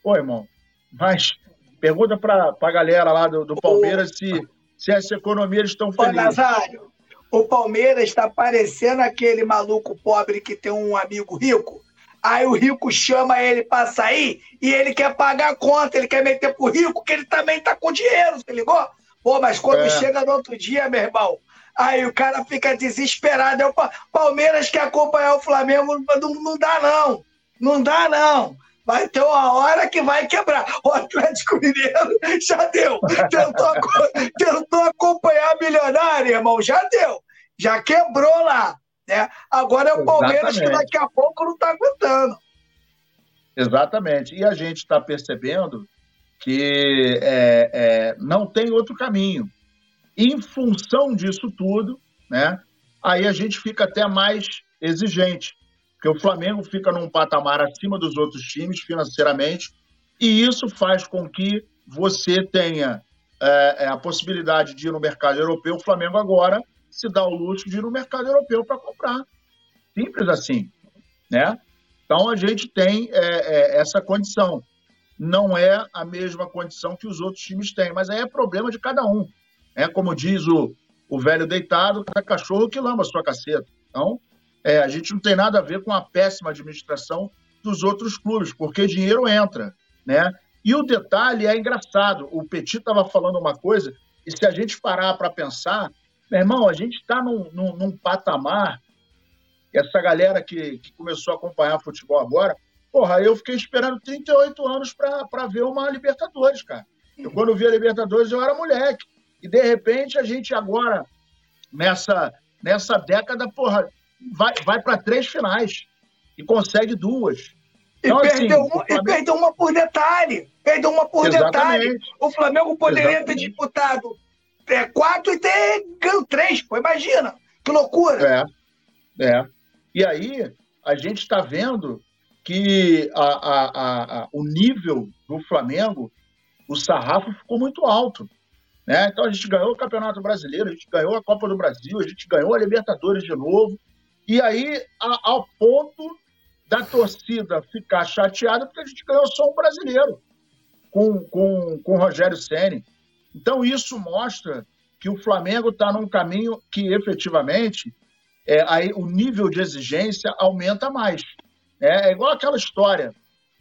Speaker 3: Pô, irmão, mas pergunta para a galera lá do, do Palmeiras se, se essa economia eles estão felizes.
Speaker 2: Nazário, o Palmeiras está parecendo aquele maluco pobre que tem um amigo rico. Aí o rico chama ele para sair e ele quer pagar a conta, ele quer meter pro rico, que ele também tá com dinheiro, você ligou? Pô, mas quando é. chega no outro dia, meu irmão, aí o cara fica desesperado. É o Palmeiras quer acompanhar o Flamengo, não, não dá não. Não dá não. Vai ter uma hora que vai quebrar. O Atlético Mineiro já deu. Tentou, tentou acompanhar a milionária, irmão, já deu. Já quebrou lá. Né? Agora é o Palmeiras Exatamente. que daqui a pouco não está aguentando.
Speaker 3: Exatamente. E a gente está percebendo que é, é, não tem outro caminho. Em função disso tudo, né, aí a gente fica até mais exigente, porque o Flamengo fica num patamar acima dos outros times financeiramente, e isso faz com que você tenha é, é a possibilidade de ir no mercado europeu. O Flamengo agora se dá o luxo de ir no mercado europeu para comprar. Simples assim. Né? Então a gente tem é, é, essa condição. Não é a mesma condição que os outros times têm, mas aí é problema de cada um. É como diz o, o velho deitado, cada cachorro que lama sua caceta. Então, é, a gente não tem nada a ver com a péssima administração dos outros clubes, porque dinheiro entra, né? E o detalhe é engraçado. O Petit estava falando uma coisa, e se a gente parar para pensar, Meu irmão, a gente está num, num, num, patamar, essa galera que, que começou a acompanhar futebol agora, porra, eu fiquei esperando 38 anos para ver uma Libertadores, cara. Eu, quando vi a Libertadores, eu era moleque. E, de repente, a gente agora, nessa, nessa década, porra, vai, vai para três finais e consegue duas.
Speaker 2: Então, e, perdeu assim, uma, Flamengo... e perdeu uma por detalhe. Perdeu uma por Exatamente. detalhe. O Flamengo poderia Exatamente. ter disputado é, quatro e ter ganho três, pô. Imagina. Que loucura.
Speaker 3: É. É. E aí, a gente está vendo que a, a, a, o nível do Flamengo, o sarrafo ficou muito alto. Né? Então a gente ganhou o Campeonato Brasileiro, a gente ganhou a Copa do Brasil, a gente ganhou a Libertadores de novo. E aí, a, ao ponto da torcida ficar chateada, porque a gente ganhou só um brasileiro com, com, com o Rogério Senni. Então, isso mostra que o Flamengo está num caminho que efetivamente é, aí, o nível de exigência aumenta mais. É, é igual aquela história: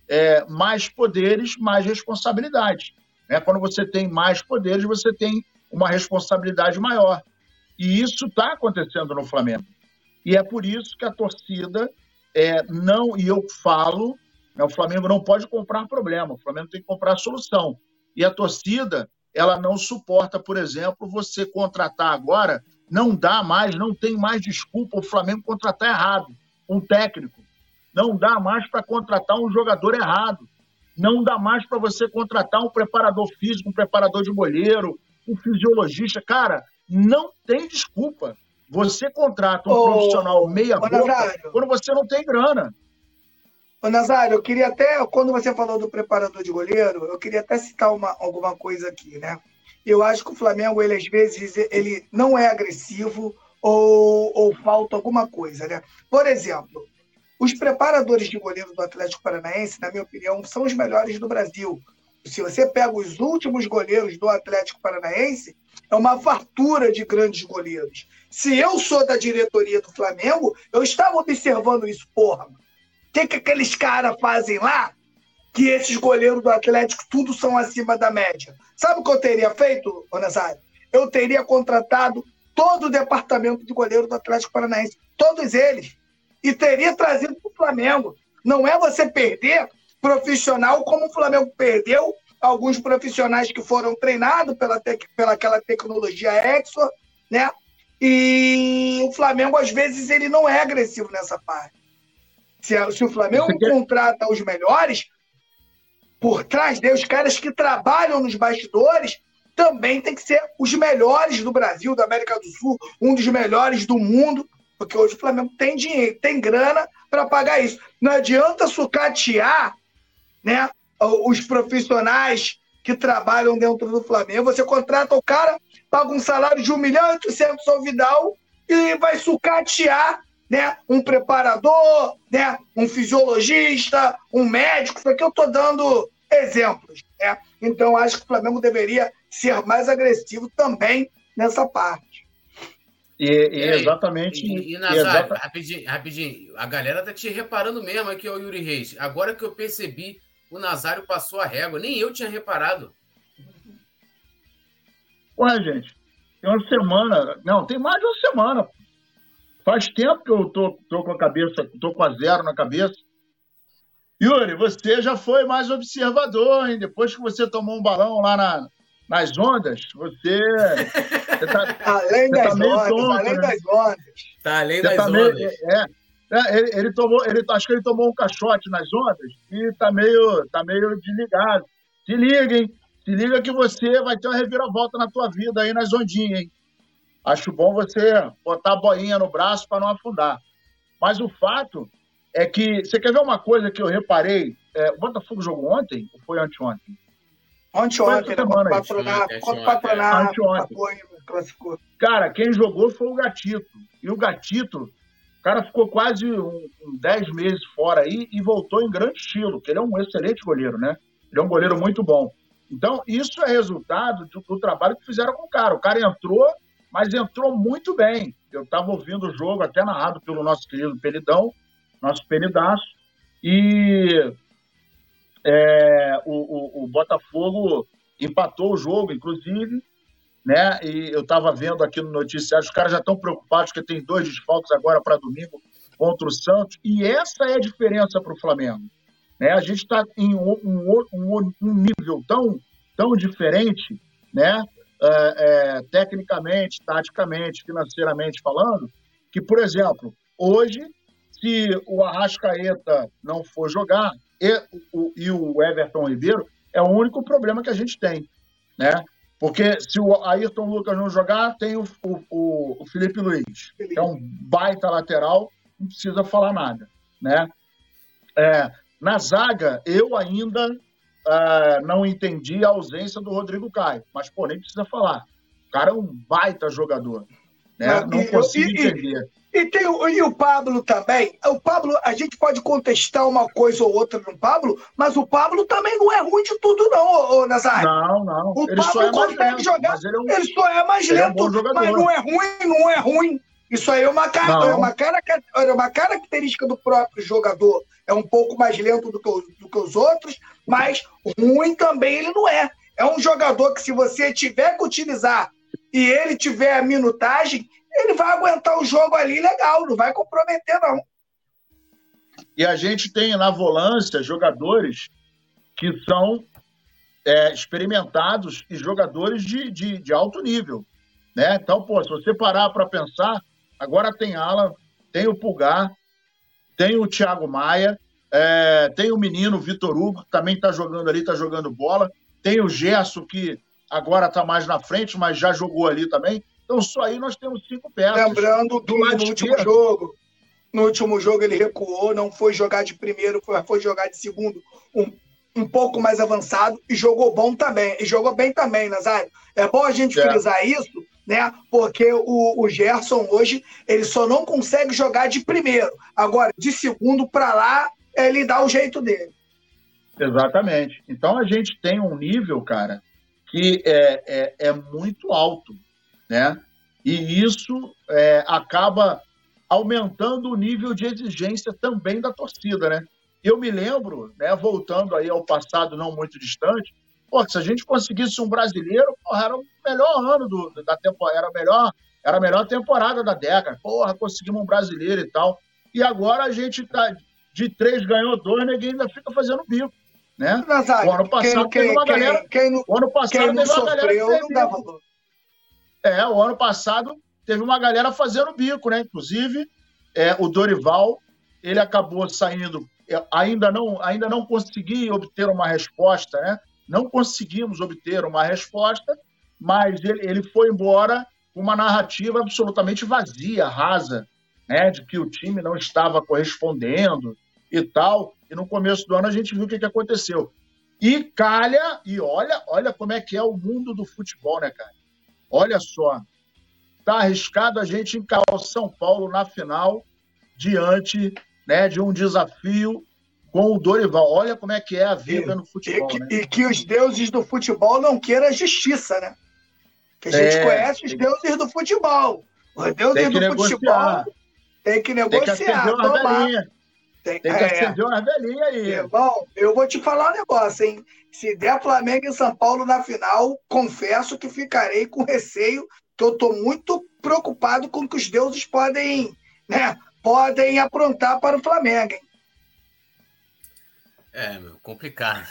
Speaker 3: é, mais poderes, mais responsabilidade. Né? Quando você tem mais poderes, você tem uma responsabilidade maior. E isso está acontecendo no Flamengo. E é por isso que a torcida é, não, e eu falo, né, o Flamengo não pode comprar problema, o Flamengo tem que comprar solução. E a torcida, ela não suporta, por exemplo, você contratar agora, não dá mais, não tem mais desculpa o Flamengo contratar errado um técnico. Não dá mais para contratar um jogador errado. Não dá mais para você contratar um preparador físico, um preparador de goleiro, um fisiologista. Cara, não tem desculpa. Você contrata um ô, profissional meia boca quando você não tem grana.
Speaker 2: Ô, Nazário, eu queria até, quando você falou do preparador de goleiro, eu queria até citar uma, alguma coisa aqui, né? Eu acho que o Flamengo, ele às vezes, ele não é agressivo ou, ou falta alguma coisa, né? Por exemplo, os preparadores de goleiro do Atlético Paranaense, na minha opinião, são os melhores do Brasil. Se você pega os últimos goleiros do Atlético Paranaense, é uma fartura de grandes goleiros. Se eu sou da diretoria do Flamengo, eu estava observando isso, porra. O que, que aqueles caras fazem lá? Que esses goleiros do Atlético tudo são acima da média. Sabe o que eu teria feito, Nazário? Eu teria contratado todo o departamento de goleiro do Atlético Paranaense, todos eles e teria trazido para o Flamengo. Não é você perder profissional como o Flamengo perdeu alguns profissionais que foram treinados pela, tec, pela aquela tecnologia Exor, né? E o Flamengo, às vezes, ele não é agressivo nessa parte. Se, se o Flamengo contrata os melhores, por trás deles, os caras que trabalham nos bastidores, também tem que ser os melhores do Brasil, da América do Sul, um dos melhores do mundo. Porque hoje o Flamengo tem dinheiro, tem grana para pagar isso. Não adianta sucatear né, os profissionais que trabalham dentro do Flamengo. Você contrata o cara, paga um salário de 1 milhão e 800 ao Vidal e vai sucatear né, um preparador, né, um fisiologista, um médico. Isso aqui eu estou dando exemplos. Né? Então, acho que o Flamengo deveria ser mais agressivo também nessa parte.
Speaker 3: E, e exatamente.
Speaker 1: E, e Nazário, exata... rapidinho, rapidinho, a galera tá te reparando mesmo aqui, o Yuri Reis. Agora que eu percebi, o Nazário passou a régua, nem eu tinha reparado.
Speaker 3: Ué, gente, tem uma semana, não, tem mais de uma semana. Faz tempo que eu tô, tô com a cabeça, tô com a zero na cabeça. Yuri, você já foi mais observador, hein? Depois que você tomou um balão lá na, nas ondas, você. você
Speaker 2: tá, além você tá das tá ondas, tonto, além né? das ondas.
Speaker 1: Tá além você das tá ondas.
Speaker 3: Meio, é, é, ele, ele, tomou, ele, acho que ele tomou um caixote nas ondas e tá meio, tá meio desligado. Se liga, hein? Se liga que você vai ter uma reviravolta na tua vida aí nas ondinhas, hein? Acho bom você botar a boinha no braço para não afundar. Mas o fato é que. Você quer ver uma coisa que eu reparei? É, o Botafogo jogou ontem ou foi anteontem?
Speaker 2: Anteontem, né? Contra o Patronato. Contra o Patronato.
Speaker 3: Classificou. Cara, quem jogou foi o Gatito. E o Gatito, o cara ficou quase um, um 10 meses fora aí e voltou em grande estilo, que ele é um excelente goleiro, né? Ele é um goleiro muito bom. Então, isso é resultado do, do trabalho que fizeram com o cara. O cara entrou, mas entrou muito bem. Eu estava ouvindo o jogo, até narrado pelo nosso querido Peridão, nosso Peridaço, e é, o, Botafogo empatou o jogo, inclusive, né? E eu estava vendo aqui no noticiário, os caras já estão preocupados que tem dois desfalques agora para domingo contra o Santos, e essa é a diferença para o Flamengo. Né? A gente está em um, um, um, nível tão, tão diferente, né? É, é, tecnicamente, taticamente, financeiramente falando, que, por exemplo, hoje, se o Arrascaeta não for jogar e o, e o Everton Ribeiro, é o único problema que a gente tem, né? Porque se o Ayrton Lucas não jogar, tem o, o, o Felipe Luiz, que é um baita lateral, não precisa falar nada, né? É, na zaga, eu ainda uh, não entendi a ausência do Rodrigo Caio, mas, pô, nem precisa falar. O cara é um baita jogador, né? Não, não consigo e, entender.
Speaker 2: E, tem o, e o Pablo também. O Pablo, a gente pode contestar uma coisa ou outra no Pablo, mas o Pablo também não é ruim de tudo, não, ô, Nazário.
Speaker 3: Não, não.
Speaker 2: O ele Pablo é consegue lento, jogar. Ele, é um, ele, só é mais lento, é um mas não é ruim, não é ruim. Isso aí é uma, é uma, cara, é uma característica do próprio jogador. É um pouco mais lento do que, do que os outros, mas ruim também ele não é. É um jogador que, se você tiver que utilizar e ele tiver a minutagem, ele vai aguentar o jogo ali legal, não vai comprometer, não.
Speaker 3: E a gente tem na volância jogadores que são é, experimentados e jogadores de, de, de, alto nível. Né? Então, pô, se você parar para pensar, agora tem Alan, tem o Pulgar, tem o Thiago Maia, é, tem o menino Vitor Hugo, que também está jogando ali, está jogando bola, tem o Gerson, que agora está mais na frente, mas já jogou ali também. Então, só aí nós temos cinco peças.
Speaker 2: Lembrando que no último jogo, no último jogo ele recuou, não foi jogar de primeiro, foi, foi jogar de segundo, um, um pouco mais avançado e jogou bom também. E jogou bem também, Nazário. É bom a gente é. frisar isso, né? Porque o, o Gerson hoje ele só não consegue jogar de primeiro. Agora, de segundo para lá, ele dá o jeito dele.
Speaker 3: Exatamente. Então a gente tem um nível, cara, que é, é, é muito alto né? E isso é, acaba aumentando o nível de exigência também da torcida, né? Eu me lembro, né, voltando aí ao passado não muito distante, pô, se a gente conseguisse um brasileiro, porra, era o melhor ano do, da temporada, era a melhor, era a melhor temporada da década. Porra, conseguimos um brasileiro e tal. E agora a gente tá de três ganhou dois, ninguém ainda fica fazendo bico, né?
Speaker 2: Nazário, o ano passado quem, teve uma quem, galera, quem, quem, o ano passado quem não sofreu, não dá valor.
Speaker 3: É, o ano passado teve uma galera fazendo bico, né? Inclusive, é, o Dorival, ele acabou saindo, é, ainda não, ainda não consegui obter uma resposta, né? Não conseguimos obter uma resposta, mas ele, ele foi embora com uma narrativa absolutamente vazia, rasa, né? De que o time não estava correspondendo e tal. E no começo do ano a gente viu o que, que aconteceu. E calha, e olha, olha como é que é o mundo do futebol, né, cara? Olha só, está arriscado a gente encarar o São Paulo na final diante né, de um desafio com o Dorival. Olha como é que é a vida e, no futebol.
Speaker 2: E,
Speaker 3: né?
Speaker 2: e, que os deuses do futebol não queiram a justiça, né? Que a gente é, conhece os deuses do futebol. Os deuses do negociar. futebol tem que negociar. Tem que
Speaker 3: uma tem, tem que é, acender uma velhinha aí.
Speaker 2: Irmão, eu vou te falar um negócio, hein? Se der Flamengo e São Paulo na final, confesso que ficarei com receio, que eu estou muito preocupado com o que os deuses podem, né, podem aprontar para o Flamengo. Hein?
Speaker 1: É, meu, complicado.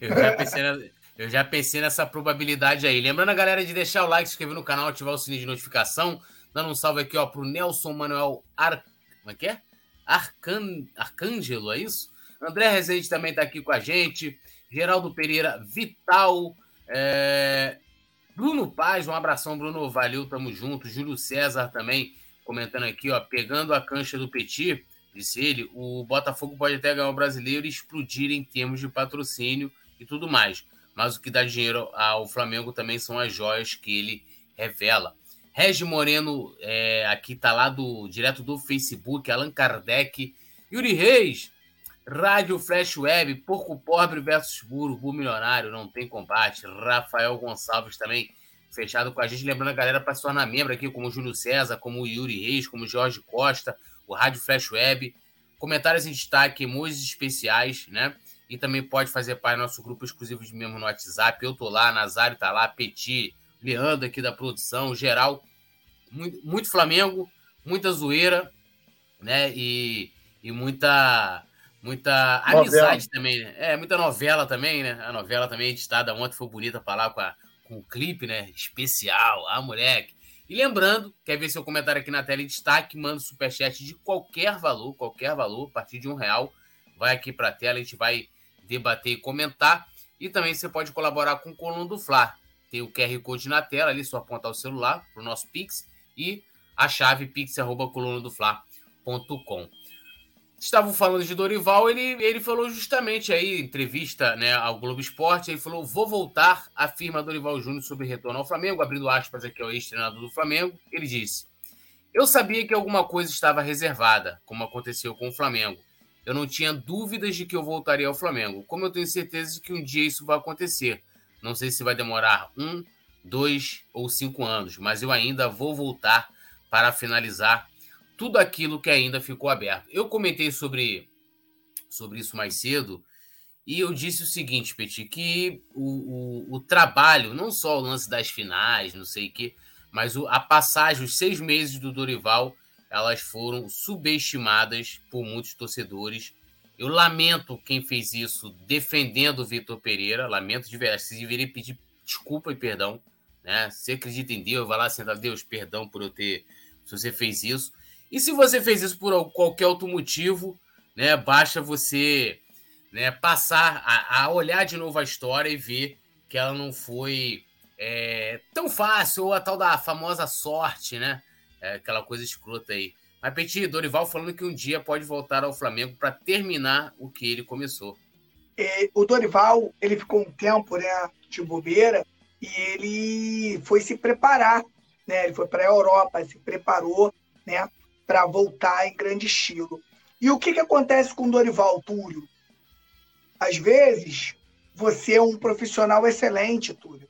Speaker 1: Eu já pensei, na, eu já pensei nessa probabilidade aí. Lembrando a galera de deixar o like, se inscrever no canal, ativar o sininho de notificação. Dando um salve aqui, ó, pro Nelson Manuel Ar... Como é que é? Arcan... Arcângelo, é isso? André Rezende também está aqui com a gente. Geraldo Pereira, Vital. É... Bruno Paz, um abração, Bruno. Valeu, tamo junto. Júlio César também comentando aqui, ó. Pegando a cancha do Petit, disse ele, o Botafogo pode até ganhar o brasileiro e explodir em termos de patrocínio e tudo mais. Mas o que dá dinheiro ao Flamengo também são as joias que ele revela. Regi Moreno, é, aqui tá lá do direto do Facebook, Allan Kardec, Yuri Reis, Rádio Flash Web, Porco Pobre versus Urubu Milionário, não tem combate. Rafael Gonçalves também fechado com a gente. Lembrando a galera para se tornar membro aqui, como o Júlio César, como o Yuri Reis, como o Jorge Costa, o Rádio Flash Web. Comentários em destaque, emojis especiais, né? E também pode fazer parte do nosso grupo exclusivo de membro no WhatsApp. Eu tô lá, Nazário tá lá, Petit, Leandro aqui da produção, geral. Muito, muito Flamengo, muita zoeira, né? E, e muita muita amizade também, né? É, muita novela também, né? A novela também editada ontem foi bonita para lá com, a, com o clipe, né? Especial, ah, moleque. E lembrando, quer ver seu comentário aqui na tela em destaque, manda superchat de qualquer valor, qualquer valor, a partir de um real. Vai aqui para a tela, a gente vai debater e comentar. E também você pode colaborar com o Coluna do Fla. Tem o QR Code na tela, ali só apontar o celular para o nosso Pix e a chave pix.colunadofla.com. Estavam falando de Dorival, ele, ele falou justamente aí, entrevista né, ao Globo Esporte, ele falou: vou voltar, afirma Dorival Júnior sobre retorno ao Flamengo, abrindo aspas aqui ao ex-treinador do Flamengo. Ele disse: Eu sabia que alguma coisa estava reservada, como aconteceu com o Flamengo. Eu não tinha dúvidas de que eu voltaria ao Flamengo, como eu tenho certeza de que um dia isso vai acontecer. Não sei se vai demorar um, dois ou cinco anos, mas eu ainda vou voltar para finalizar tudo aquilo que ainda ficou aberto. Eu comentei sobre, sobre isso mais cedo e eu disse o seguinte, Petit, que o, o, o trabalho, não só o lance das finais, não sei o quê, mas o, a passagem, os seis meses do Dorival elas foram subestimadas por muitos torcedores. Eu lamento quem fez isso defendendo o Vitor Pereira, lamento de verdade. Você deveria pedir desculpa e perdão. Né? Se acredita em Deus, vai lá sentar, Deus, perdão por eu ter. Se você fez isso. E se você fez isso por qualquer outro motivo, né, basta você né, passar a, a olhar de novo a história e ver que ela não foi é, tão fácil, ou a tal da famosa sorte, né? É aquela coisa escrota aí. Mas, Dorival falando que um dia pode voltar ao Flamengo para terminar o que ele começou.
Speaker 2: É, o Dorival, ele ficou um tempo né, de bobeira e ele foi se preparar. Né? Ele foi para a Europa, se preparou né, para voltar em grande estilo. E o que, que acontece com o Dorival, Túlio? Às vezes, você é um profissional excelente, Túlio,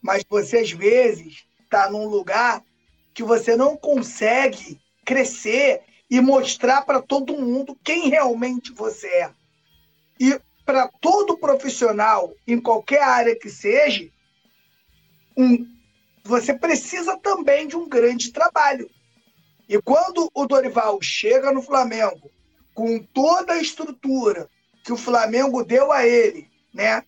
Speaker 2: mas você, às vezes, está num lugar que você não consegue crescer e mostrar para todo mundo quem realmente você é. E para todo profissional, em qualquer área que seja, um, você precisa também de um grande trabalho. E quando o Dorival chega no Flamengo, com toda a estrutura que o Flamengo deu a ele, né?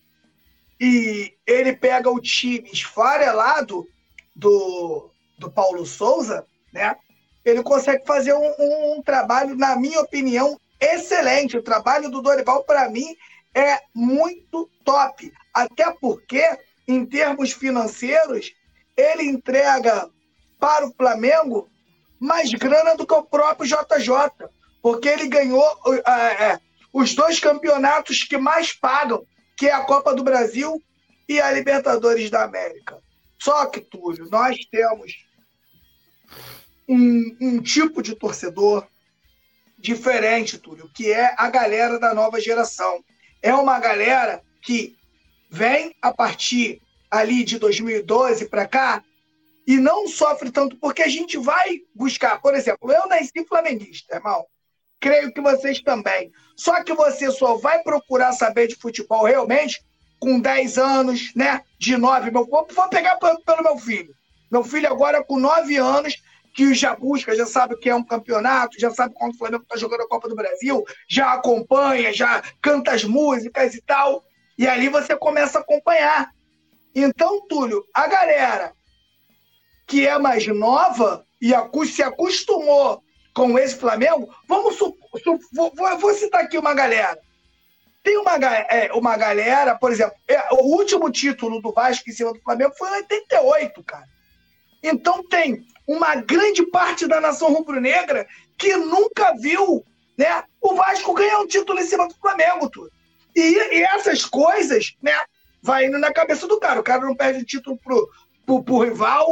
Speaker 2: E ele pega o time esfarelado do, do Paulo Souza, né? Ele consegue fazer um, um, um trabalho, na minha opinião, excelente. O trabalho do Dorival, para mim, é muito top. Até porque, em termos financeiros, ele entrega para o Flamengo mais grana do que o próprio JJ. Porque ele ganhou é, os dois campeonatos que mais pagam, que é a Copa do Brasil e a Libertadores da América. Só que, Túlio, nós temos um, um tipo de torcedor diferente, Túlio, que é a galera da nova geração. É uma galera que vem a partir ali de 2012 para cá e não sofre tanto, porque a gente vai buscar, por exemplo, eu nasci flamenguista, irmão. Creio que vocês também. Só que você só vai procurar saber de futebol realmente com 10 anos, né? De 9. Meu, vou, pegar pelo meu filho. Meu filho agora com 9 anos que já busca, já sabe o que é um campeonato, já sabe quando o Flamengo está jogando a Copa do Brasil, já acompanha, já canta as músicas e tal. E ali você começa a acompanhar. Então, Túlio, a galera que é mais nova e se acostumou com esse Flamengo, vamos vou, vou, citar aqui uma galera. Tem uma, é, uma galera, por exemplo, é, o último título do Vasco em cima do Flamengo foi em 88, cara. Então tem uma grande parte da nação rubro-negra que nunca viu né, o Vasco ganhar um título em cima do Flamengo. Tudo. E, e essas coisas né, vai indo na cabeça do cara. O cara não perde o título pro, pro, pro rival,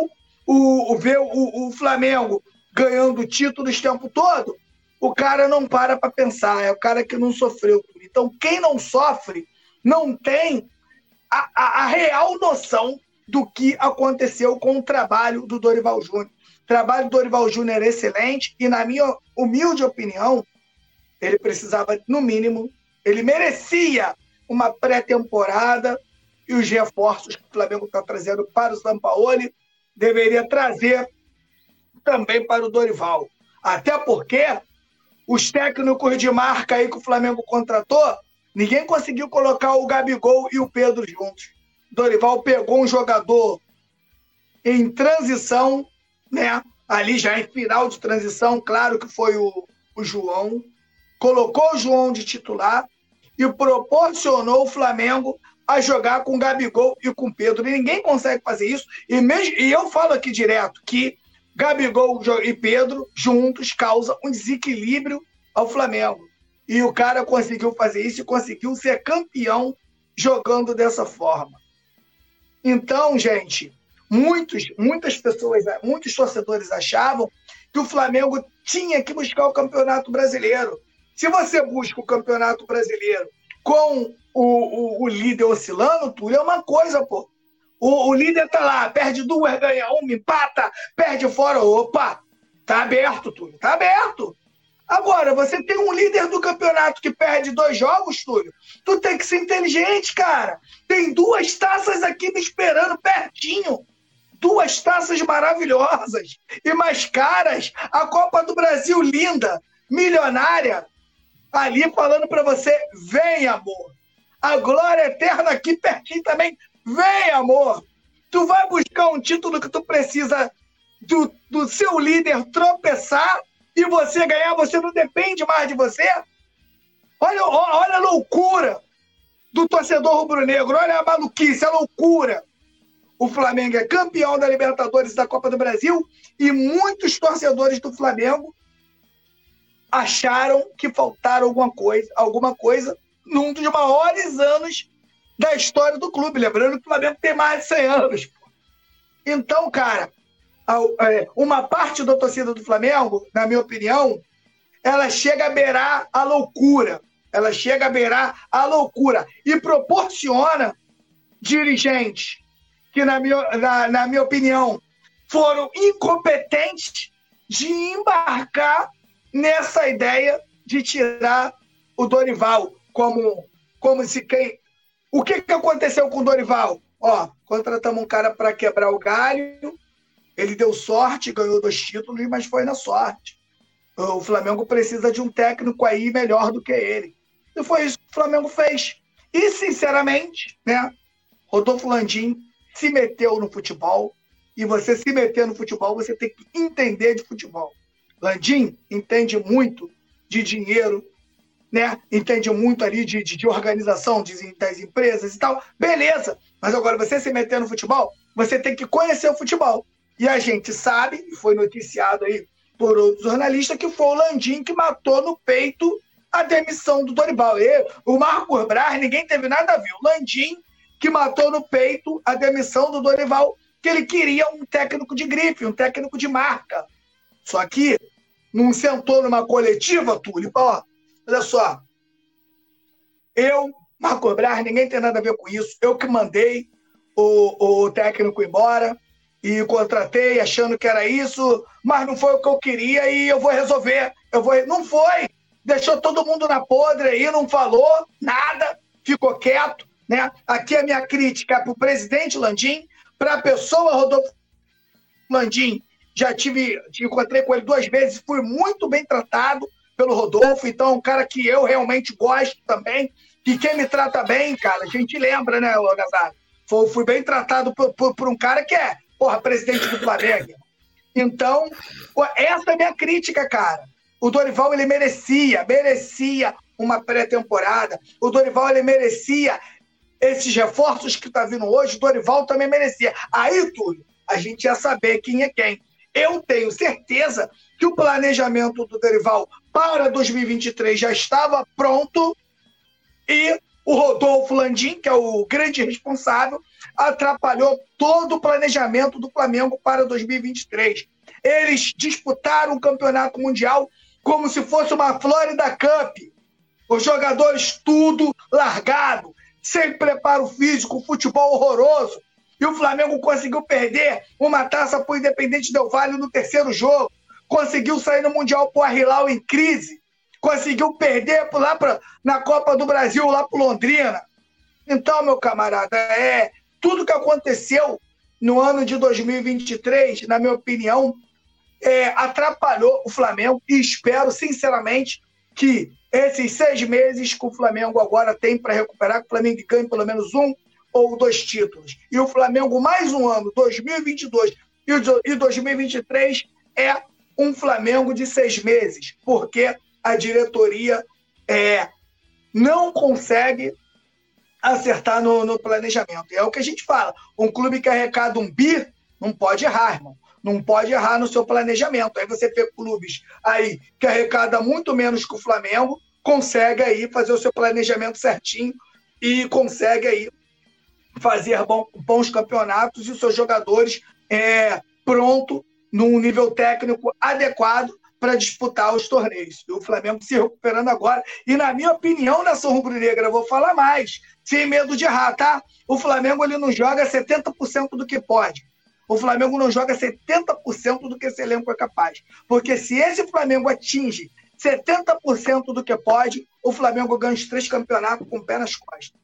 Speaker 2: o, o, ver o, o Flamengo ganhando títulos o tempo todo, o cara não para para pensar, é o cara que não sofreu. Então, quem não sofre não tem a, a, a real noção do que aconteceu com o trabalho do Dorival Júnior. Trabalho do Dorival Júnior é excelente e, na minha humilde opinião, ele precisava, no mínimo, ele merecia uma pré-temporada e os reforços que o Flamengo está trazendo para o Sampaoli deveria trazer também para o Dorival. Até porque os técnicos de marca aí que o Flamengo contratou, ninguém conseguiu colocar o Gabigol e o Pedro juntos. Dorival pegou um jogador em transição, né? Ali já em final de transição, claro que foi o, o João, colocou o João de titular e proporcionou o Flamengo a jogar com Gabigol e com Pedro. E ninguém consegue fazer isso. E, mesmo, e eu falo aqui direto que Gabigol e Pedro juntos causam um desequilíbrio ao Flamengo. E o cara conseguiu fazer isso e conseguiu ser campeão jogando dessa forma. Então, gente, muitos, muitas pessoas, muitos torcedores achavam que o Flamengo tinha que buscar o Campeonato Brasileiro. Se você busca o Campeonato Brasileiro com o, o, o líder oscilando, tudo é uma coisa, pô. O, o, líder tá lá, perde duas, ganha uma, empata, perde fora. Opa, tá aberto, Túlio, tá aberto. Agora, você tem um líder do campeonato que perde dois jogos, Túlio. Tu tem que ser inteligente, cara. Tem duas taças aqui me esperando pertinho. Duas taças maravilhosas e mais caras. A Copa do Brasil linda, milionária. Ali falando para você, vem, amor. A glória eterna aqui pertinho também. Vem, amor. Tu vai buscar um título que tu precisa do, do seu líder tropeçar e você ganhar, você não depende mais de você? Olha, olha a loucura do torcedor rubro-negro, olha a maluquice, a loucura. O Flamengo é campeão da Libertadores da Copa do Brasil e muitos torcedores do Flamengo acharam que faltaram alguma coisa, alguma coisa num dos maiores anos da história do clube. Lembrando que o Flamengo tem mais de 100 anos. Então, cara, é, uma parte da torcida do Flamengo, na minha opinião, ela chega a beirar a loucura. Ela chega a beirar a loucura e proporciona dirigentes que, na minha, na, na minha opinião, foram incompetentes de embarcar nessa ideia de tirar o Dorival como, como se quem. O que, que aconteceu com o Dorival? Ó, contratamos um cara para quebrar o galho, ele deu sorte, ganhou dois títulos, mas foi na sorte. O Flamengo precisa de um técnico aí melhor do que ele. E foi isso que o Flamengo fez. E, sinceramente, né, Rodolfo Landim se meteu no futebol. E você se meter no futebol, você tem que entender de futebol. Landim entende muito de dinheiro, né? Entende muito ali de, de, de organização de, das empresas e tal. Beleza. Mas agora, você se meter no futebol, você tem que conhecer o futebol. E a gente sabe, e foi noticiado aí por outros jornalistas, que foi o Landim que matou no peito a demissão do Dorival. O Marcos Braz, ninguém teve nada a ver. O Landim que matou no peito a demissão do Dorival, que ele queria um técnico de grife, um técnico de marca. Só que não sentou numa coletiva, Túlio, ó, olha só, eu, Marco Braz, ninguém tem nada a ver com isso, eu que mandei o, o técnico embora, e contratei achando que era isso, mas não foi o que eu queria e eu vou resolver. Eu vou, não foi. Deixou todo mundo na podre aí, não falou nada, ficou quieto, né? Aqui a minha crítica é para o presidente Landim, para a pessoa Rodolfo Landim. Já tive, encontrei com ele duas vezes, fui muito bem tratado pelo Rodolfo, então é um cara que eu realmente gosto também. E quem me trata bem, cara, a gente lembra, né, Nazário? Fui bem tratado por, por, por um cara que é porra, presidente do Flamengo. Então, essa é a minha crítica, cara. O Dorival, ele merecia, merecia uma pré-temporada. O Dorival, ele merecia esses reforços que tá vindo hoje. O Dorival também merecia. Aí, Túlio, a gente ia saber quem é quem. Eu tenho certeza que o planejamento do Dorival para 2023 já estava pronto e o Rodolfo Landim, que é o grande responsável, atrapalhou todo o planejamento do Flamengo para 2023. Eles disputaram o campeonato mundial como se fosse uma Florida Cup. Os jogadores tudo largado, sem preparo físico, futebol horroroso. E o Flamengo conseguiu perder uma taça para o Independente Del Valle no terceiro jogo. Conseguiu sair no Mundial para o em crise conseguiu perder lá pra, na Copa do Brasil, lá para Londrina. Então, meu camarada, é tudo que aconteceu no ano de 2023, na minha opinião, é, atrapalhou o Flamengo e espero, sinceramente, que esses seis meses que o Flamengo agora tem para recuperar, que o Flamengo ganhe pelo menos um ou dois títulos. E o Flamengo, mais um ano, 2022 e 2023, é um Flamengo de seis meses, porque a diretoria é, não consegue acertar no, no planejamento. É o que a gente fala. Um clube que arrecada um bi não pode errar, irmão. Não pode errar no seu planejamento. Aí você vê clubes aí que arrecada muito menos que o Flamengo, consegue aí fazer o seu planejamento certinho e consegue aí fazer bons campeonatos e os seus jogadores é, pronto num nível técnico adequado para disputar os torneios. E o Flamengo se recuperando agora. E, na minha opinião, nação rubro-negra, vou falar mais, sem medo de errar, tá? O Flamengo ele não joga 70% do que pode. O Flamengo não joga 70% do que esse elenco é capaz. Porque se esse Flamengo atinge 70% do que pode, o Flamengo ganha os três campeonatos com o pé nas costas.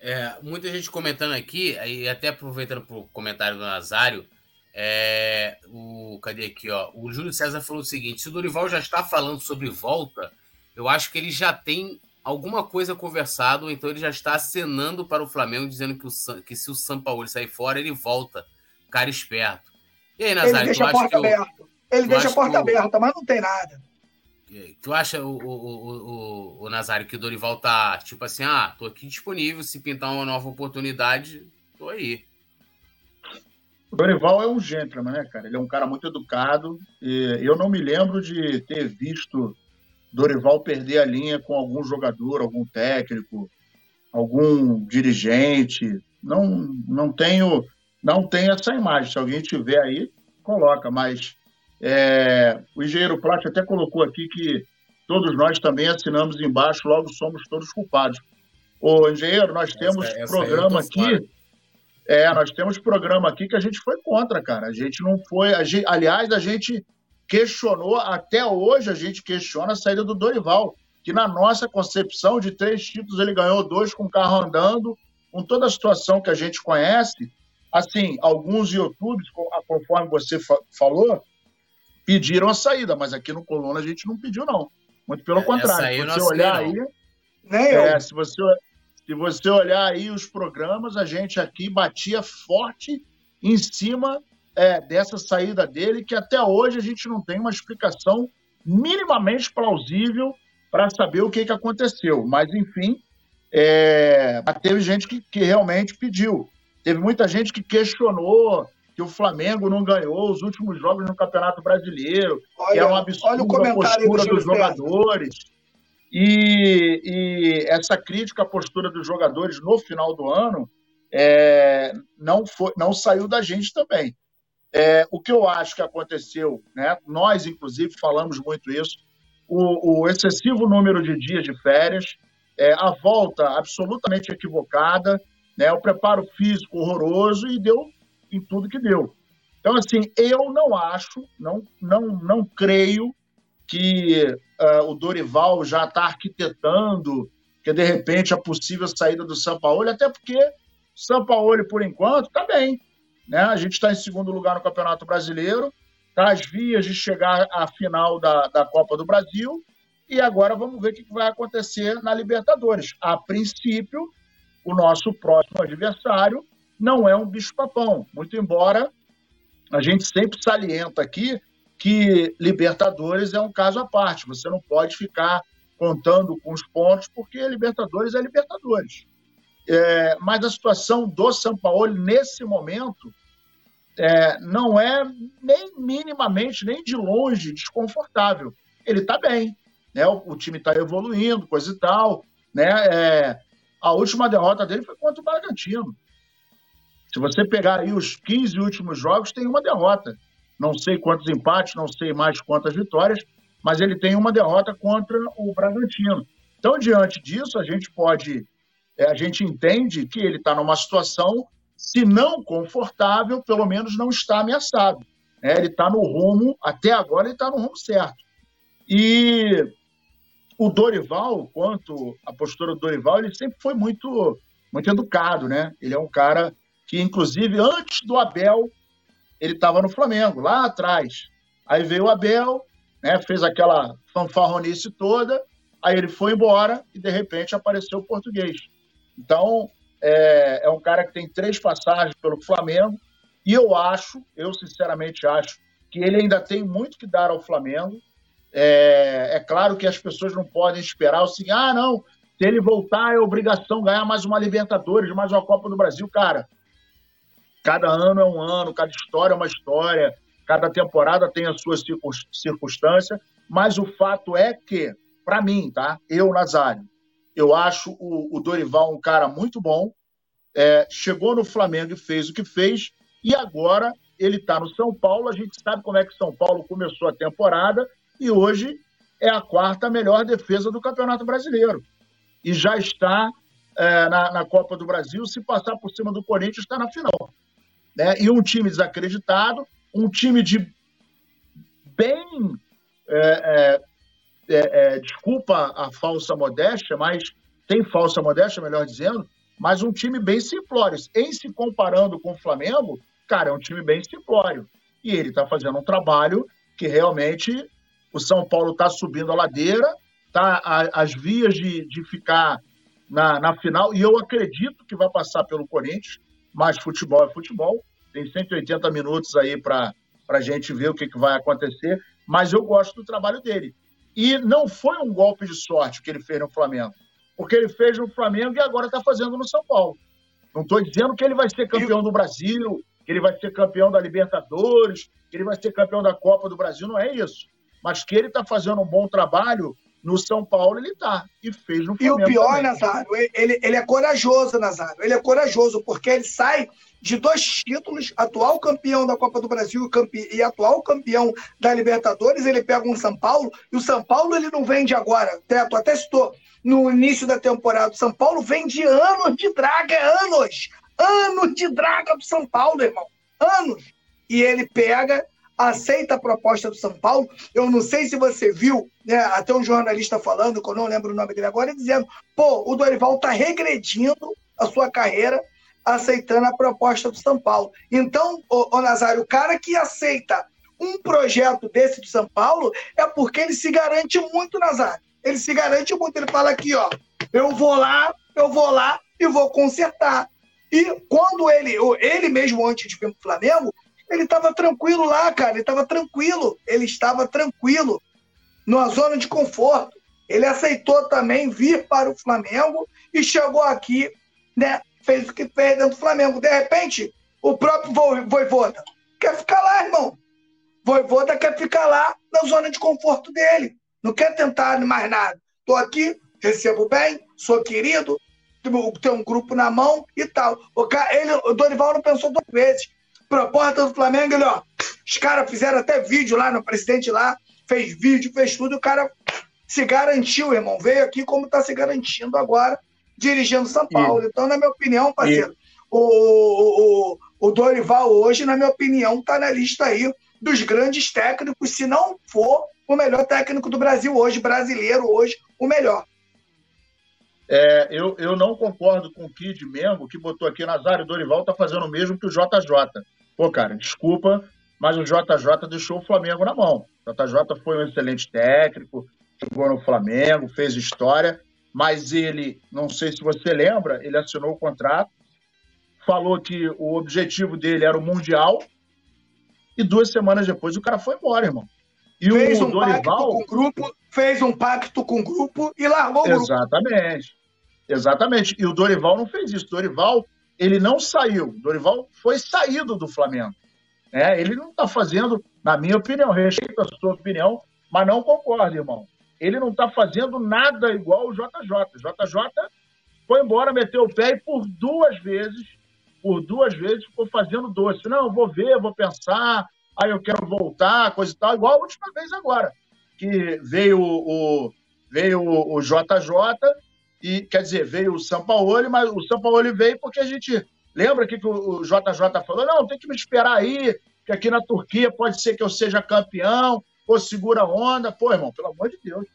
Speaker 1: É, muita gente comentando aqui, e até aproveitando para o comentário do Nazário, é, o, cadê aqui, ó? O Júlio César falou o seguinte: se o Dorival já está falando sobre volta, eu acho que ele já tem alguma coisa conversado, então ele já está acenando para o Flamengo, dizendo que, o, que se o São Paulo sair fora, ele volta. Cara esperto.
Speaker 2: E aí, Nazário, ele deixa a porta aberta. Ele deixa a porta aberta, mas não tem nada.
Speaker 1: Tu acha, o, o, o, o, Nazário, que o Dorival tá tipo assim, ah, tô aqui disponível, se pintar uma nova oportunidade, tô aí.
Speaker 3: O Dorival é um gentleman, né, cara? Ele é um cara muito educado. E eu não me lembro de ter visto Dorival perder a linha com algum jogador, algum técnico, algum dirigente. Não, não tenho, não tenho essa imagem. Se alguém tiver aí, coloca. Mas é, o engenheiro Plat até colocou aqui que todos nós também assinamos embaixo, logo somos todos culpados. Ô, engenheiro, nós temos essa, essa programa aqui. É, nós temos programa aqui que a gente foi contra, cara. A gente não foi. A gente, aliás, a gente questionou, até hoje a gente questiona a saída do Dorival, que na nossa concepção de três títulos ele ganhou dois com o carro andando, com toda a situação que a gente conhece. Assim, alguns YouTubes, conforme você falou, pediram a saída, mas aqui no Coluna a gente não pediu, não. Muito pelo é, contrário. Se você olhar aí. Nem é, eu. Se você, se você olhar aí os programas, a gente aqui batia forte em cima é, dessa saída dele, que até hoje a gente não tem uma explicação minimamente plausível para saber o que, que aconteceu. Mas, enfim, é, teve gente que, que realmente pediu. Teve muita gente que questionou que o Flamengo não ganhou os últimos jogos no Campeonato Brasileiro, olha, que é um absurdo a postura dos jogadores. E, e, essa crítica à postura dos jogadores no final do ano é, não, foi, não saiu da gente também. É, o que eu acho que aconteceu, né, nós, inclusive, falamos muito isso, o, o excessivo número de dias de férias, é, a volta absolutamente equivocada, né, o preparo físico horroroso e deu em tudo que deu. Então, assim, eu não acho, não, não, não creio que uh, o Dorival já está arquitetando que de repente a possível saída do São Paulo, até porque São Paulo, por enquanto, está bem. Né? A gente está em segundo lugar no Campeonato Brasileiro, está às vias de chegar à final da, da Copa do Brasil, e agora vamos ver o que vai acontecer na Libertadores. A princípio, o nosso próximo adversário não é um bicho-papão, muito embora a gente sempre salienta aqui que Libertadores é um caso à parte. Você não pode ficar contando com os pontos, porque Libertadores é Libertadores. É, mas a situação do São Paulo, nesse momento, é, não é nem minimamente, nem de longe desconfortável. Ele está bem, né? o, o time está evoluindo, coisa e tal. Né? É, a última derrota dele foi contra o Bragantino. Se você pegar aí os 15 últimos jogos, tem uma derrota não sei quantos empates, não sei mais quantas vitórias, mas ele tem uma derrota contra o Bragantino. Então, diante disso, a gente pode, a gente entende que ele está numa situação, se não confortável, pelo menos não está ameaçado. Né? Ele está no rumo, até agora ele está no rumo certo. E o Dorival, quanto a postura do Dorival, ele sempre foi muito, muito educado, né? Ele é um cara que, inclusive, antes do Abel, ele estava no Flamengo, lá atrás. Aí veio o Abel, né, fez aquela fanfarronice toda, aí ele foi embora e, de repente, apareceu o português. Então, é, é um cara que tem três passagens pelo Flamengo, e eu acho, eu sinceramente acho, que ele ainda tem muito que dar ao Flamengo. É, é claro que as pessoas não podem esperar assim, ah, não, se ele voltar é obrigação ganhar mais uma Libertadores, mais uma Copa do Brasil. Cara, cada ano é um ano, cada história é uma história, cada temporada tem a sua circunstância, mas o fato é que, para mim, tá? Eu, Nazário, eu acho o, o Dorival um cara muito bom, é, chegou no Flamengo e fez o que fez, e agora ele está no São Paulo. A gente sabe como é que São Paulo começou a temporada e hoje é a quarta melhor defesa do Campeonato Brasileiro. E já está é, na, na, Copa do Brasil. Se passar por cima do Corinthians, está na final. Né? E um time desacreditado, um time de bem. É, é, é, desculpa a falsa modéstia, mas tem falsa modéstia, melhor dizendo, mas um time bem simplório. Em se comparando com o Flamengo, cara, é um time bem simplório. E ele está fazendo um trabalho que realmente o São Paulo está subindo a ladeira, tá as vias de, de ficar na, na final, e eu acredito que vai passar pelo Corinthians, mas futebol é futebol. Tem 180 minutos aí para a gente ver o que, que vai acontecer, mas eu gosto do trabalho dele. E não foi um golpe de sorte que ele fez no Flamengo, porque ele fez no Flamengo e agora está fazendo no São Paulo. Não estou dizendo que ele vai ser campeão do Brasil, que ele vai ser campeão da Libertadores, que ele vai ser campeão da Copa do Brasil, não é isso. Mas que ele está fazendo um bom trabalho no São Paulo, ele está. E fez no Flamengo.
Speaker 2: E o pior, também. Nazário, ele, ele é corajoso, Nazário. Ele é corajoso, porque ele sai de dois títulos, atual campeão da Copa do Brasil e atual campeão da Libertadores, ele pega um São Paulo, e o São Paulo ele não vende agora, Teto até citou, no início da temporada, o São Paulo vem de anos de draga, anos, Anos de draga do São Paulo, irmão. Anos. E ele pega, aceita a proposta do São Paulo. Eu não sei se você viu, né, até um jornalista falando, que eu não lembro o nome dele agora, dizendo: pô, o Dorival está regredindo a sua carreira aceitando a proposta do São Paulo. Então, o, Nazário, o cara que aceita um projeto desse do São Paulo é porque ele se garante muito, Nazário. Ele se garante muito. Ele fala aqui, ó, eu vou lá, eu vou lá e vou consertar. E quando ele, ele mesmo antes de vir pro Flamengo, ele estava tranquilo lá, cara. Ele estava tranquilo. Ele estava tranquilo, numa zona de conforto. Ele aceitou também vir para o Flamengo e chegou aqui, né? Fez o que fez dentro do Flamengo. De repente, o próprio Voivoda quer ficar lá, irmão. Voivoda quer ficar lá na zona de conforto dele. Não quer tentar mais nada. Estou aqui, recebo bem, sou querido, ter um grupo na mão e tal. O, cara, ele, o Dorival não pensou duas vezes. Proposta do Flamengo, ele, ó, os caras fizeram até vídeo lá no presidente lá, fez vídeo, fez tudo, o cara se garantiu, irmão. Veio aqui como está se garantindo agora, dirigindo São Paulo. E... Então, na minha opinião, parceiro, e... o, o, o Dorival hoje, na minha opinião, está na lista aí dos grandes técnicos, se não for o melhor técnico do Brasil hoje, brasileiro hoje, o melhor.
Speaker 3: É, eu, eu não concordo com o Kid Mengo, que botou aqui Nazário Dorival tá fazendo o mesmo que o JJ. Pô, cara, desculpa, mas o JJ deixou o Flamengo na mão. O JJ foi um excelente técnico, jogou no Flamengo, fez história, mas ele, não sei se você lembra, ele assinou o contrato, falou que o objetivo dele era o Mundial, e duas semanas depois o cara foi embora, irmão.
Speaker 2: E fez o um Dorival. Com o grupo, fez um pacto com o grupo e largou o
Speaker 3: grupo. Exatamente. Exatamente. E o Dorival não fez isso. Dorival, ele não saiu. O Dorival foi saído do Flamengo. É, ele não está fazendo, na minha opinião, respeito a sua opinião, mas não concordo, irmão. Ele não está fazendo nada igual o JJ. O JJ foi embora, meteu o pé e por duas vezes, por duas vezes, ficou fazendo doce. Não, eu vou ver, vou pensar, aí eu quero voltar, coisa e tal, igual a última vez agora, que veio o, veio o JJ e quer dizer, veio o São Paulo, mas o São Paulo veio porque a gente lembra que o JJ falou: não, tem que me esperar aí, que aqui na Turquia pode ser que eu seja campeão, ou segura onda. Pô, irmão, pelo amor de Deus.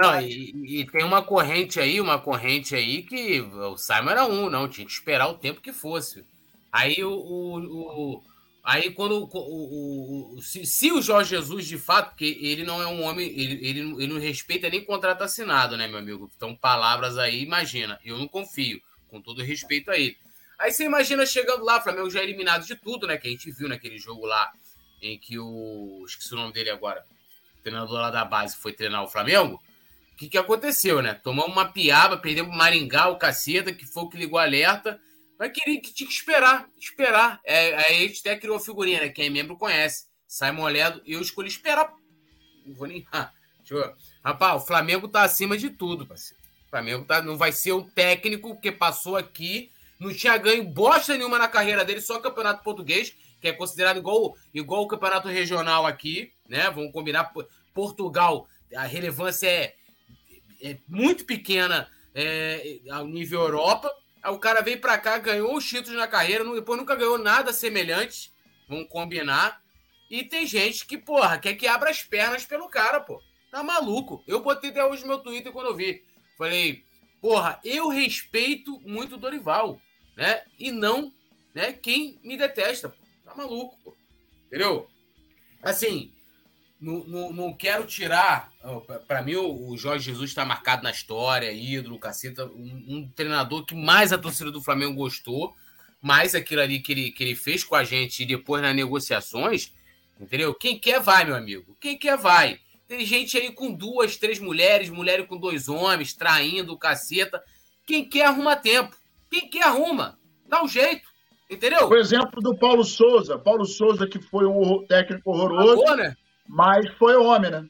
Speaker 1: Não, e, e, tem uma corrente aí, uma corrente aí que o Simon era um, não, tinha que esperar o tempo que fosse. Aí o, o aí quando o, o, se, se, o Jorge Jesus de fato, porque ele não é um homem, ele, ele, ele não respeita nem contrato assinado, né, meu amigo? Então palavras aí, imagina, eu não confio, com todo respeito a ele. Aí você imagina chegando lá, o Flamengo já é eliminado de tudo, né? Que a gente viu naquele jogo lá, em que o. Esqueci o nome dele agora. O treinador lá da base foi treinar o Flamengo que, que aconteceu, né? Tomamos uma piaba, perdemos o Maringá, o caceta, que foi o que ligou alerta. Mas queria que tinha que esperar, esperar. É, aí a gente até criou a figurinha, né? Quem é membro conhece. Simon Ledo, eu escolhi esperar. Não vou nem. Ah, eu... Rapaz, o Flamengo tá acima de tudo, parceiro. O Flamengo tá, não vai ser um técnico que passou aqui, não tinha ganho bosta nenhuma na carreira dele, só campeonato português, que é considerado igual, igual o campeonato regional aqui, né? Vamos combinar. Portugal, a relevância é é muito pequena é, ao nível Europa. O cara veio para cá, ganhou os títulos na carreira, depois nunca ganhou nada semelhante. Vamos combinar. E tem gente que, porra, quer que abra as pernas pelo cara, pô. Tá maluco. Eu botei até hoje no meu Twitter quando eu vi. Falei, porra, eu respeito muito o Dorival, né? E não, né, quem me detesta, pô. Tá maluco, pô. Entendeu? Assim, não, não, não quero tirar. Para mim, o Jorge Jesus está marcado na história, ídolo, caceta. Um, um, treinador que mais a torcida do Flamengo gostou, mais aquilo ali que ele, que ele fez com a gente e depois nas negociações. Entendeu? Quem quer vai, meu amigo. Quem quer vai. Tem gente aí com duas, três mulheres, mulher com dois homens, traindo o caceta. Quem quer arruma tempo. Quem quer arruma. Dá um jeito. Entendeu?
Speaker 3: O exemplo do Paulo Souza. Paulo Souza, que foi um técnico horroroso. Acabou, né? Mas foi homem, né?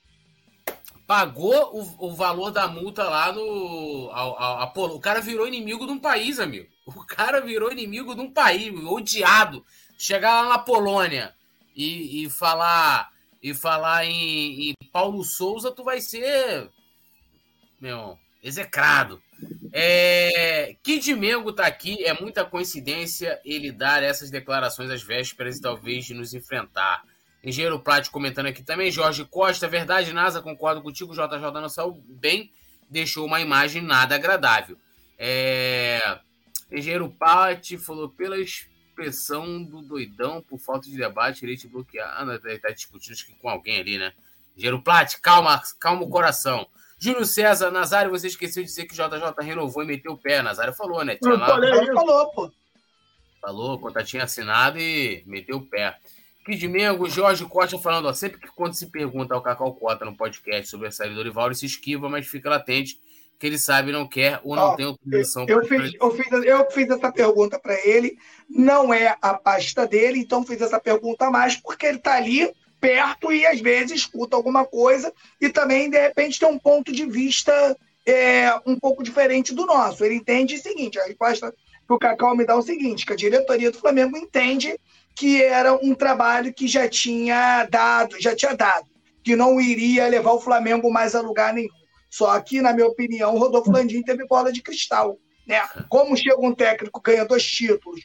Speaker 1: Pagou o, o valor da multa lá no. A, a, a, o cara virou inimigo de um país, amigo. O cara virou inimigo de um país, odiado. Chegar lá na Polônia e, e falar e falar em, em Paulo Souza, tu vai ser. Meu, execrado. É, Kid Mengo tá aqui, é muita coincidência ele dar essas declarações às vésperas e talvez de nos enfrentar. Engenheiro Plat comentando aqui também. Jorge Costa, verdade, NASA, concordo contigo. JJ não saiu bem, deixou uma imagem nada agradável. É... Engenheiro Plat falou pela expressão do doidão, por falta de debate, ele te bloquear. Ah, não, ele tá discutindo com alguém ali, né? Engenheiro Plat, calma, calma o coração. Júlio César, Nazário, você esqueceu de dizer que o JJ renovou e meteu o pé. Nazário falou, né?
Speaker 2: Tinha lá... falou, pô.
Speaker 1: Falou, contatinho assinado e meteu o pé. Kid Mengo, Jorge Costa falando, ó, sempre que quando se pergunta ao Cacau Cota no podcast sobre a saída do Dorival, ele se esquiva, mas fica latente, que ele sabe, não quer ou não ó, tem autorização.
Speaker 2: Eu, eu, fiz, eu, fiz, eu fiz essa pergunta para ele, não é a pasta dele, então fiz essa pergunta a mais, porque ele está ali perto e às vezes escuta alguma coisa e também, de repente, tem um ponto de vista é, um pouco diferente do nosso. Ele entende o seguinte, a resposta que o Cacau me dá é o seguinte, que a diretoria do Flamengo entende que era um trabalho que já tinha dado, já tinha dado, que não iria levar o Flamengo mais a lugar nenhum. Só que, na minha opinião, o Rodolfo Landim teve bola de cristal. Né? Como chega um técnico, ganha dois títulos,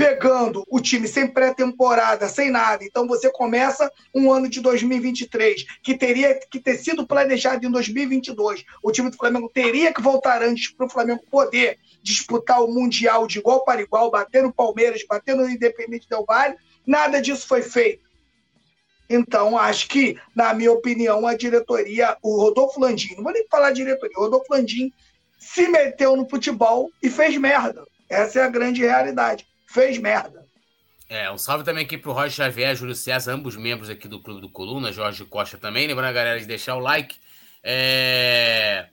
Speaker 2: pegando o time sem pré-temporada, sem nada. Então você começa um ano de 2023 que teria que ter sido planejado em 2022. O time do Flamengo teria que voltar antes para o Flamengo poder disputar o Mundial de igual para igual, bater no Palmeiras, bater no Independente Del Vale. Nada disso foi feito. Então, acho que, na minha opinião, a diretoria, o Rodolfo Landim, não vou nem falar diretoria, o Rodolfo Landim se meteu no futebol e fez merda. Essa é a grande realidade. Fez merda.
Speaker 1: É, um salve também aqui pro Roger Xavier, Júlio César, ambos membros aqui do Clube do Coluna, Jorge Costa também. Lembrando a galera de deixar o like. É...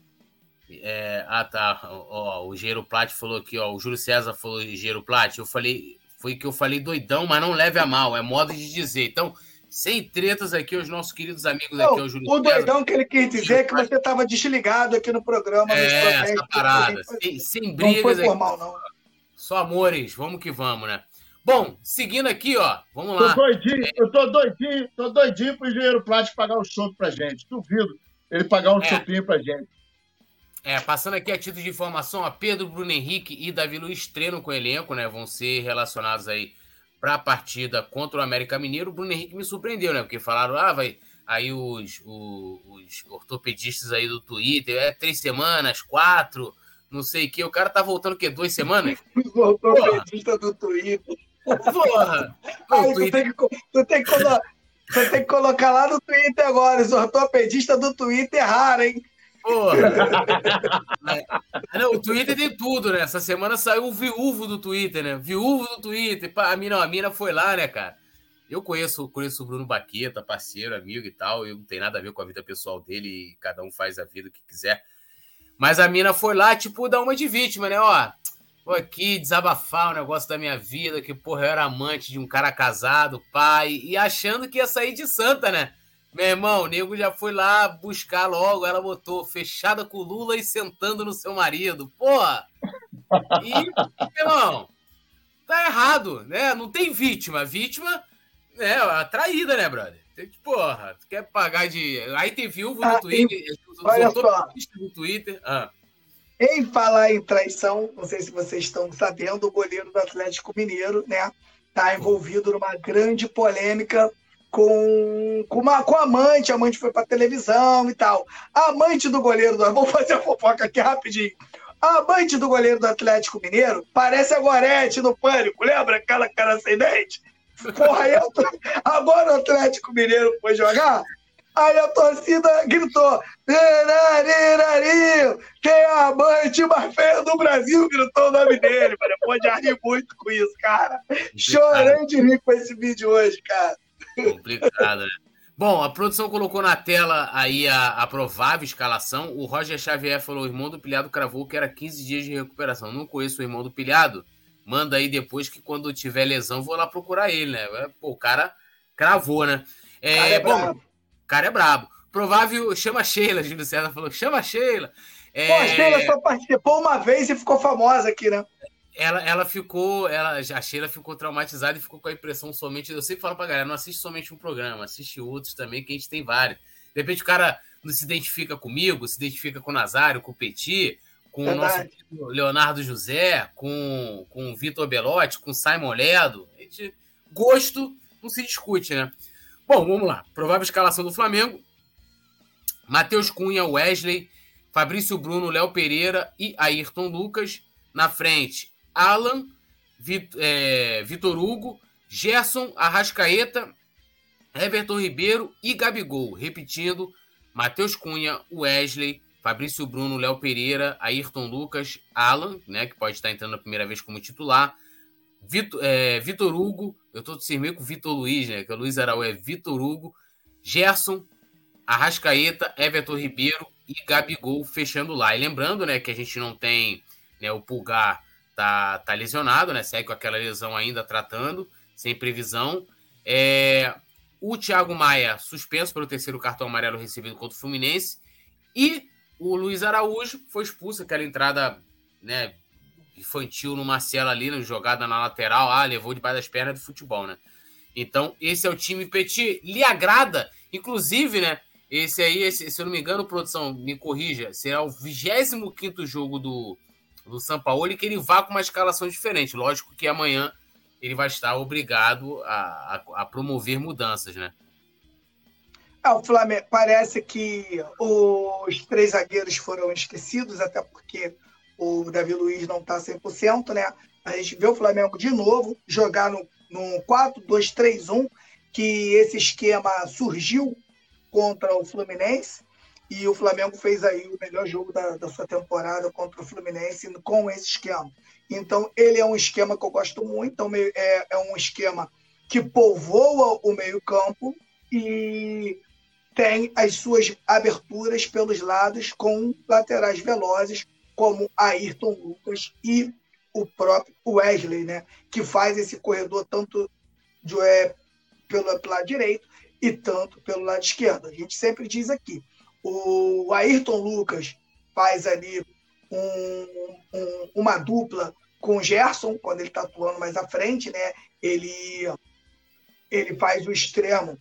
Speaker 1: É, ah, tá. Ó, o Gero Plat falou aqui, ó. O Júlio César falou Gero Plat. Eu falei, foi que eu falei doidão, mas não leve a mal. É modo de dizer. Então, sem tretas aqui, os nossos queridos amigos não, aqui, o Júlio
Speaker 2: O doidão que ele quis dizer é que você estava desligado aqui no programa.
Speaker 1: É, essa parada. Sem, sem brigas. Não foi formal, não. Só amores, vamos que vamos, né? Bom, seguindo aqui, ó, vamos lá.
Speaker 3: Tô doidinho, é... Eu tô doidinho, tô doidinho pro engenheiro Plat pagar o show pra gente. Duvido ele pagar um é. chopinho pra gente.
Speaker 1: É, passando aqui a título de informação, a Pedro, Bruno Henrique e Davi Luiz treinam com o elenco, né? Vão ser relacionados aí para a partida contra o América Mineiro. O Bruno Henrique me surpreendeu, né? Porque falaram, ah, vai, aí os, os, os, ortopedistas aí do Twitter, é três semanas, quatro, não sei o que. O cara tá voltando o quê? Duas semanas?
Speaker 2: Os ortopedistas do Twitter. Porra! Aí, tu, tem que, tu, tem que colocar, tu tem que colocar lá no Twitter agora, os ortopedistas do Twitter erraram, hein?
Speaker 1: Porra! é. Não, o Twitter tem tudo, né? Essa semana saiu o viúvo do Twitter, né? Viúvo do Twitter. A mina, a mina foi lá, né, cara? Eu conheço, conheço o Bruno Baqueta, parceiro, amigo e tal. Eu não tem nada a ver com a vida pessoal dele, cada um faz a vida que quiser. Mas a mina foi lá, tipo, dar uma de vítima, né? Ó, vou aqui desabafar o negócio da minha vida, que, porra, eu era amante de um cara casado, pai, e achando que ia sair de santa, né? Meu irmão, o nego já foi lá buscar logo, ela botou fechada com o Lula e sentando no seu marido. Porra! E, irmão, tá errado, né? Não tem vítima. Vítima é a traída, né, brother? Porra, tu quer pagar de. Aí tem viúvo no ah, Twitter, em...
Speaker 2: olha só.
Speaker 1: no Twitter. Ah.
Speaker 2: Em falar em traição, não sei se vocês estão sabendo, o goleiro do Atlético Mineiro, né? Tá envolvido numa grande polêmica com, com, uma, com a amante, a amante foi para televisão e tal. A amante do goleiro do. Vou fazer a fofoca aqui rapidinho. A amante do goleiro do Atlético Mineiro parece a Gorete no Pânico, lembra aquela cara sem dente? Porra, eu, agora o Atlético Mineiro foi jogar, aí a torcida gritou: tem a amante mais feia do Brasil, gritou o nome dele. Mano. Pode rir muito com isso, cara. Chorei de rir com esse vídeo hoje, cara.
Speaker 1: Complicado, né? Bom, a produção colocou na tela aí a, a, provável escalação. O Roger Xavier falou: o irmão do pilhado cravou que era 15 dias de recuperação. Não conheço o irmão do pilhado. Manda aí depois que quando tiver lesão, vou lá procurar ele, né? Pô, o cara cravou, né? É, cara é bom, brabo. cara é brabo. Provável, chama Sheila, Júlio César falou: chama Sheila.
Speaker 2: É... Pô, a Sheila só participou uma vez e ficou famosa aqui, né?
Speaker 1: ela, ela ficou, ela, a Sheila ficou traumatizada e ficou com a impressão somente. Eu sempre falo pra galera, não assiste somente um programa, assiste outros também, que a gente tem vários. De repente o cara não se identifica comigo, se identifica com o Nazário, com o Petit, com Verdade. o nosso Leonardo José, com, com o Vitor Belotti, com o Simon Ledo. A gente, gosto não se discute, né? Bom, vamos lá. Provável escalação do Flamengo. Matheus Cunha, Wesley, Fabrício Bruno, Léo Pereira e Ayrton Lucas. Na frente, Alan, Vitor, é, Vitor Hugo, Gerson, Arrascaeta, Everton Ribeiro e Gabigol. Repetindo, Matheus Cunha, Wesley, Fabrício Bruno, Léo Pereira, Ayrton Lucas, Alan, né, que pode estar entrando a primeira vez como titular, Vitor, é, Hugo, eu estou meio com Vitor Luiz, né, que é o Luiz Araújo é Vitor Hugo, Gerson, Arrascaeta, Everton Ribeiro e Gabigol fechando lá. E lembrando, né, que a gente não tem né, o Pulgar tá, tá lesionado, né? Segue com aquela lesão ainda tratando, sem previsão. É, o Thiago Maia suspenso pelo terceiro cartão amarelo recebido contra o Fluminense. E o Luiz Araújo foi expulso, aquela entrada né, infantil no Marcelo ali, na jogada na lateral. Ah, levou debaixo das pernas do futebol, né? Então, esse é o time Petit. Lhe agrada, inclusive, né? Esse aí, esse, se eu não me engano, produção, me corrija, será o 25 jogo do, do e que ele vá com uma escalação diferente. Lógico que amanhã ele vai estar obrigado a, a, a promover mudanças, né?
Speaker 2: É, o Flamengo parece que os três zagueiros foram esquecidos, até porque o Davi Luiz não está 100%, né? A gente vê o Flamengo de novo jogar no, no 4-2-3-1, que esse esquema surgiu contra o Fluminense. E o Flamengo fez aí o melhor jogo da, da sua temporada contra o Fluminense com esse esquema. Então, ele é um esquema que eu gosto muito, é, é, é um esquema que povoa o meio-campo e tem as suas aberturas pelos lados com laterais velozes, como Ayrton Lucas e o próprio Wesley, né? que faz esse corredor tanto de, é, pelo, pelo lado direito e tanto pelo lado esquerdo. A gente sempre diz aqui, o Ayrton Lucas faz ali um, um, uma dupla com o Gerson, quando ele está atuando mais à frente, né? Ele, ele faz o extremo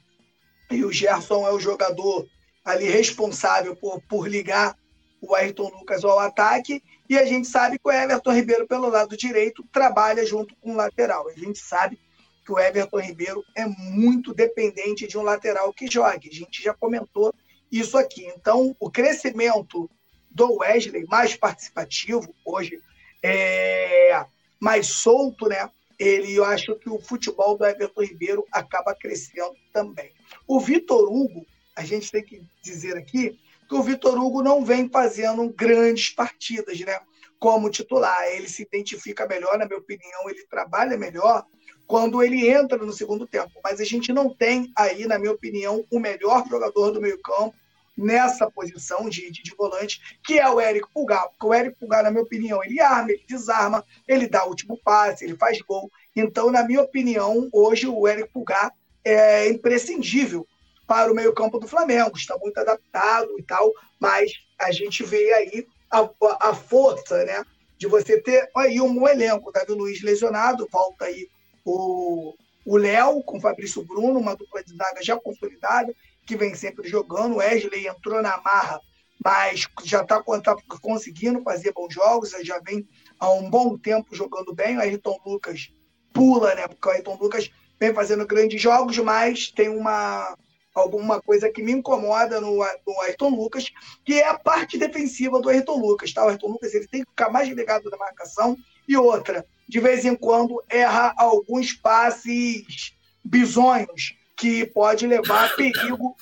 Speaker 2: e o Gerson é o jogador ali responsável por, por ligar o Ayrton Lucas ao ataque. E a gente sabe que o Everton Ribeiro, pelo lado direito, trabalha junto com o lateral. A gente sabe que o Everton Ribeiro é muito dependente de um lateral que jogue. A gente já comentou isso aqui. Então, o crescimento do Wesley, mais participativo, hoje é mais solto, né? Ele, eu acho que o futebol do Everton Ribeiro acaba crescendo também. O Vitor Hugo, a gente tem que dizer aqui que o Vitor Hugo não vem fazendo grandes partidas, né? Como titular. Ele se identifica melhor, na minha opinião, ele trabalha melhor quando ele entra no segundo tempo. Mas a gente não tem aí, na minha opinião, o melhor jogador do meio-campo nessa posição de, de, de, volante, que é o Eric Pulgar. Porque o Eric Pulgar, na minha opinião, ele arma, ele desarma, ele dá o último passe, ele faz gol. Então, na minha opinião, hoje o Eric Pulgar é imprescindível para o meio-campo do Flamengo. Está muito adaptado e tal, mas a gente vê aí a, a força, né? De você ter aí um bom elenco. Davi Luiz lesionado, volta aí o Léo com o Fabrício Bruno, uma dupla de zaga já consolidada, que vem sempre jogando. O Wesley entrou na marra, mas já está tá conseguindo fazer bons jogos, já vem há um bom tempo jogando bem. O Ayrton Lucas pula, né? Porque o Ayrton Lucas vem fazendo grandes jogos, mas tem uma alguma coisa que me incomoda no, no Ayrton Lucas, que é a parte defensiva do Ayrton Lucas. Tá? O Ayrton Lucas ele tem que ficar mais ligado na marcação. E outra, de vez em quando erra alguns passes bizonhos que pode levar a perigo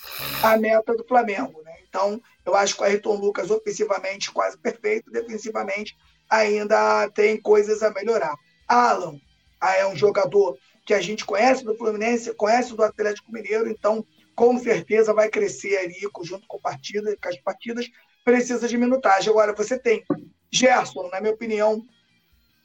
Speaker 2: à meta do Flamengo. Né? Então, eu acho que o Ayrton Lucas, ofensivamente, quase perfeito, defensivamente, ainda tem coisas a melhorar. Alan ah, é um jogador que a gente conhece do Fluminense, conhece do Atlético Mineiro, então com certeza vai crescer ali junto com, partida, com as partidas, precisa de minutagem. Agora, você tem Gerson, na minha opinião,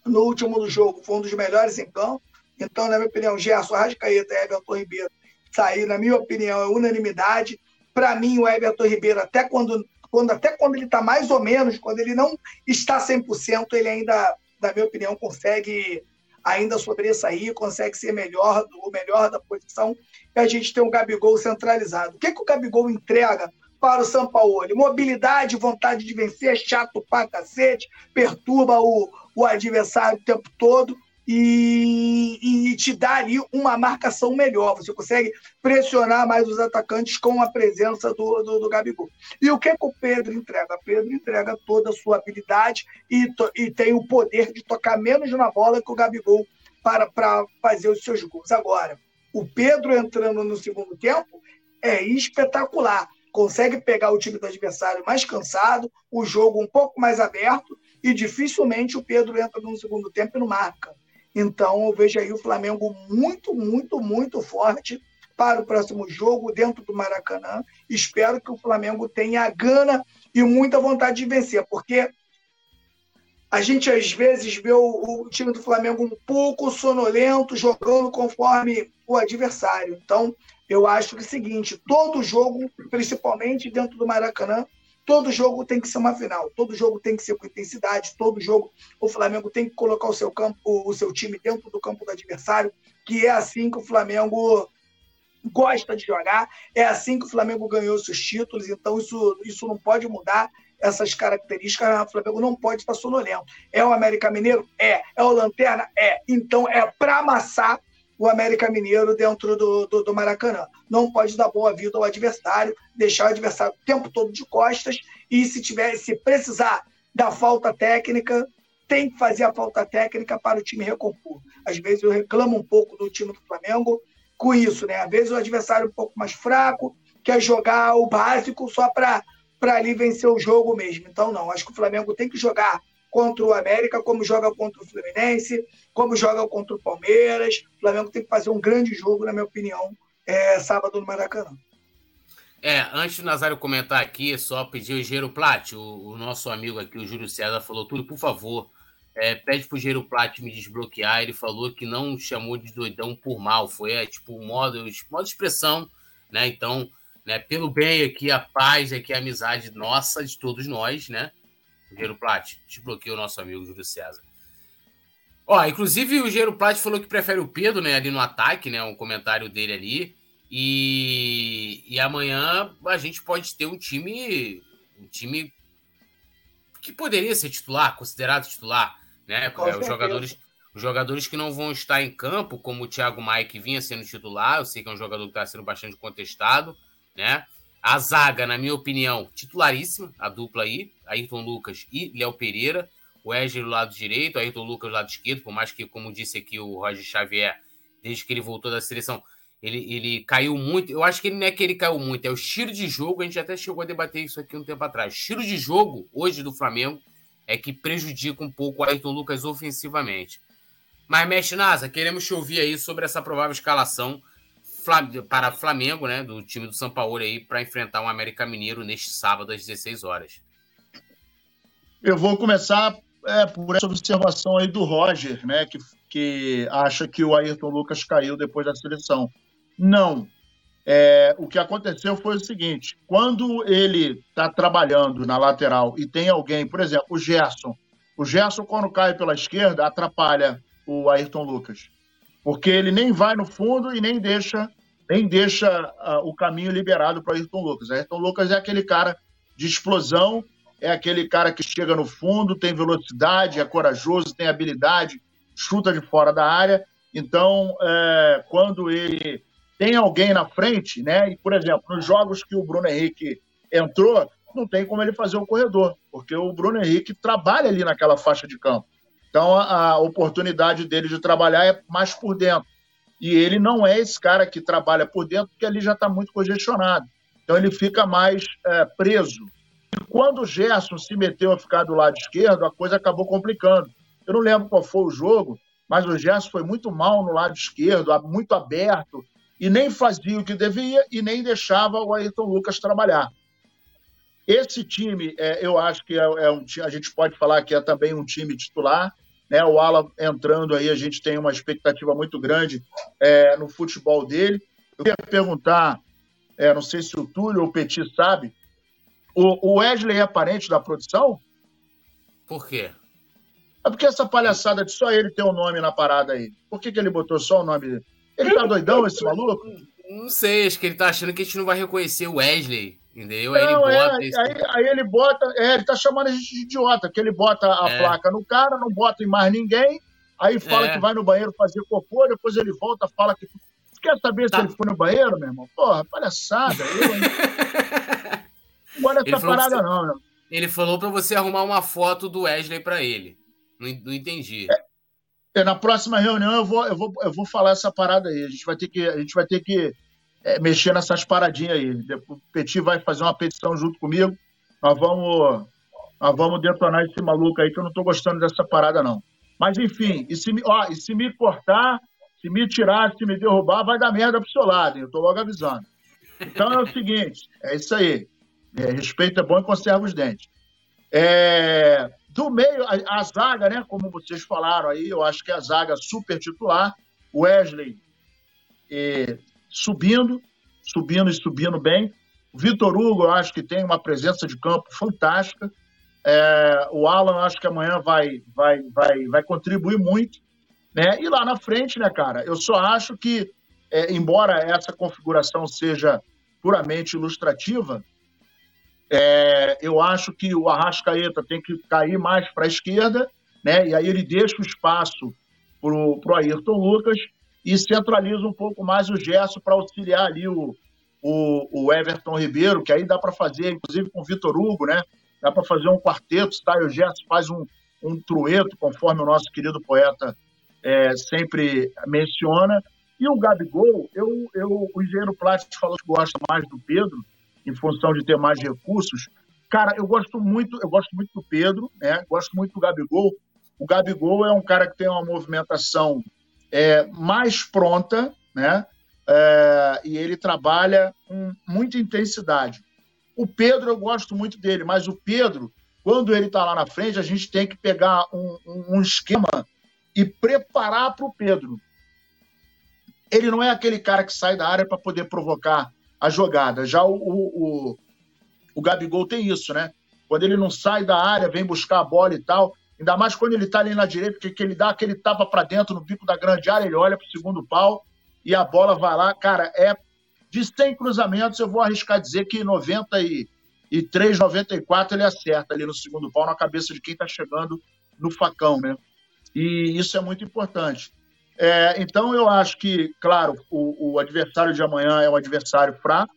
Speaker 2: no último do jogo, foi um dos melhores em campo. Então, na minha opinião, Gerson, Arrascaeta e Everton Ribeiro sair, na minha opinião, é unanimidade. Para mim, o Everton Ribeiro, até quando, quando, até quando ele está mais ou menos, quando ele não está 100%, ele ainda, na minha opinião, consegue ainda sobressair, consegue ser melhor, o melhor da posição. E a gente tem um Gabigol centralizado. O que, que o Gabigol entrega para o São Paulo? Mobilidade, vontade de vencer, chato pra cacete, perturba o, o adversário o tempo todo e, e, te dá ali uma marcação melhor. Você consegue pressionar mais os atacantes com a presença do, do, do Gabigol. E o que, que o Pedro entrega? O Pedro entrega toda a sua habilidade e, e tem o poder de tocar menos na bola que o Gabigol para, para fazer os seus gols. Agora, o Pedro entrando no segundo tempo é espetacular. Consegue pegar o time do adversário mais cansado, o jogo um pouco mais aberto, e dificilmente o Pedro entra no segundo tempo e não marca. Então, eu vejo aí o Flamengo muito, muito, muito forte para o próximo jogo dentro do Maracanã. Espero que o Flamengo tenha a gana e muita vontade de vencer, porque a gente às vezes vê o, o, time do Flamengo um pouco sonolento, jogando conforme o adversário. Então, eu acho que é o seguinte: todo jogo, principalmente dentro do Maracanã, Todo jogo tem que ser uma final, todo jogo tem que ser com intensidade, todo jogo o Flamengo tem que colocar o seu campo, o seu time dentro do campo do adversário, que é assim que o Flamengo gosta de jogar, é assim que o Flamengo ganhou seus títulos, então isso, isso não pode mudar essas características, o Flamengo não pode estar sonolento. É o América Mineiro? É. É o Lanterna? É. Então é para amassar o América Mineiro dentro do, do, do, Maracanã. Não pode dar boa vida ao adversário, deixar o adversário o tempo todo de costas e se tiver, se precisar da falta técnica, tem que fazer a falta técnica para o time recompor. Às vezes eu reclamo um pouco do time do Flamengo com isso, né? Às vezes o adversário é um pouco mais fraco, quer jogar o básico só para ali vencer o jogo mesmo. Então, não, acho que o Flamengo tem que jogar contra o América, como joga contra o Fluminense, como joga contra o Palmeiras. O Flamengo tem que fazer um grande jogo, na minha opinião, é, sábado no Maracanã.
Speaker 1: É, antes do Nazário comentar aqui, só pedir o Gero Plat, o, o, nosso amigo aqui, o Júlio César, falou tudo, por favor, é, pede pro Gero Plat me desbloquear. Ele falou que não chamou de doidão por mal, foi é, tipo um modo, modo de expressão, né? Então, né, pelo bem aqui, a paz aqui, a amizade nossa, de todos nós, né? Gero Plat, desbloqueia o nosso amigo Júlio César. Ó, inclusive o Gero Plat falou que prefere o Pedro, né, ali no ataque, né, um comentário dele ali. E, e amanhã a gente pode ter um time, um time que poderia ser titular, considerado titular, né? Com os jogadores, Os jogadores que não vão estar em campo, como o Thiago Maia, que vinha sendo titular, eu sei que é um jogador que está sendo bastante contestado, né? A zaga, na minha opinião, titularíssima, a dupla aí, Ayrton Lucas e Léo Pereira. O Wesley do lado direito, Ayrton Lucas do lado esquerdo, por mais que, como disse aqui o Roger Xavier, desde que ele voltou da seleção, ele, ele caiu muito. Eu acho que ele não é que ele caiu muito, é o estilo de jogo. A gente até chegou a debater isso aqui um tempo atrás. O estilo de jogo hoje do Flamengo é que prejudica um pouco o Ayrton Lucas ofensivamente. Mas, Mestre Nasa, queremos te ouvir aí sobre essa provável escalação para Flamengo, né, do time do São Paulo aí, para enfrentar o um América Mineiro neste sábado às 16 horas.
Speaker 3: Eu vou começar é, por essa observação aí do Roger, né, que, que acha que o Ayrton Lucas caiu depois da seleção. Não. É, o que aconteceu foi o seguinte: quando ele está trabalhando na lateral e tem alguém, por exemplo, o Gerson. O Gerson, quando cai pela esquerda, atrapalha o Ayrton Lucas. Porque ele nem vai no fundo e nem deixa nem deixa uh, o caminho liberado para Ayrton Lucas. Ayrton Lucas é aquele cara de explosão, é aquele cara que chega no fundo, tem velocidade, é corajoso, tem habilidade, chuta de fora da área. Então, é, quando ele tem alguém na frente, né? E, por exemplo, nos jogos que o Bruno Henrique entrou, não tem como ele fazer o corredor, porque o Bruno Henrique trabalha ali naquela faixa de campo. Então, a, a oportunidade dele de trabalhar é mais por dentro. E ele não é esse cara que trabalha por dentro, porque ali já está muito congestionado. Então, ele fica mais é, preso. E quando o Gerson se meteu a ficar do lado esquerdo, a coisa acabou complicando. Eu não lembro qual foi o jogo, mas o Gerson foi muito mal no lado esquerdo, muito aberto, e nem fazia o que devia e nem deixava o Ayrton Lucas trabalhar. Esse time, é, eu acho que é, é um, a gente pode falar que é também um time titular. Né? O Alan entrando aí, a gente tem uma expectativa muito grande é, no futebol dele. Eu queria perguntar, é, não sei se o Túlio ou o Petit sabe, o, o Wesley é parente da produção?
Speaker 1: Por quê?
Speaker 3: É porque essa palhaçada de só ele ter o um nome na parada aí. Por que, que ele botou só o nome dele? Ele tá doidão, esse maluco?
Speaker 1: Não sei, acho que ele tá achando que a gente não vai reconhecer o Wesley, entendeu? Aí
Speaker 3: não,
Speaker 1: ele
Speaker 3: bota. É, esse... aí, aí, ele bota. É, ele tá chamando a gente de idiota, que ele bota a é. placa no cara, não bota em mais ninguém, aí fala é. que vai no banheiro fazer cocô, depois ele volta, fala que. Quer saber tá. se ele foi no banheiro, meu irmão? Porra, palhaçada. Eu, não gosto dessa parada, você... não, meu.
Speaker 1: Ele falou pra você arrumar uma foto do Wesley pra ele. Não, não entendi.
Speaker 3: É, é, na próxima reunião eu vou, eu, vou, eu vou falar essa parada aí. A gente vai ter que, a gente vai ter que é, mexer nessas paradinhas aí. O Petit vai fazer uma petição junto comigo. Nós vamos, nós vamos detonar esse maluco aí, que eu não estou gostando dessa parada, não. Mas, enfim, e se, ó, e se me cortar, se me tirar, se me derrubar, vai dar merda pro seu lado, hein? Eu tô logo avisando. Então é o seguinte, é isso aí. É, respeito é bom e conserva os dentes. É, do meio, a, a, zaga, né? Como vocês falaram aí, eu acho que é a zaga super titular. Wesley é, subindo, subindo e subindo bem. O Vitor Hugo, eu acho que tem uma presença de campo fantástica. É, o Alan, acho que amanhã vai, vai, vai, vai contribuir muito. Né? E lá na frente, né, cara? Eu só acho que, é, embora essa configuração seja puramente ilustrativa, é, eu acho que o Arrascaeta tem que cair mais para a esquerda, né? E aí ele deixa o espaço para o Ayrton Lucas e centraliza um pouco mais o Gerson para auxiliar ali o, o, o, Everton Ribeiro, que aí dá para fazer, inclusive com o Vitor Hugo, né? Dá para fazer um quarteto, tá? E o Gerson faz um, um trueto, conforme o nosso querido poeta é, sempre menciona. E o Gabigol, eu, eu, o engenheiro Plástico falou que gosta mais do Pedro, em função de ter mais recursos. Cara, eu gosto muito, eu gosto muito do Pedro, né? Gosto muito do Gabigol. O Gabigol é um cara que tem uma movimentação é, mais pronta, né? É, e ele trabalha com muita intensidade. O Pedro, eu gosto muito dele, mas o Pedro, quando ele está lá na frente, a gente tem que pegar um, um, um esquema e preparar para o Pedro. Ele não é aquele cara que sai da área para poder provocar a jogada. Já o, o, o, Gabigol tem isso, né? Quando ele não sai da área, vem buscar a bola e tal. Ainda mais quando ele está ali na direita, porque que ele dá aquele tapa para dentro no bico da grande área, ele olha para o segundo pau e a bola vai lá. Cara, é de 100 cruzamentos, eu vou arriscar dizer que 93, 94 ele acerta ali no segundo pau, na cabeça de quem está chegando no facão, né? E isso é muito importante. É, então, eu acho que, claro, o, o, adversário de amanhã é um adversário fraco,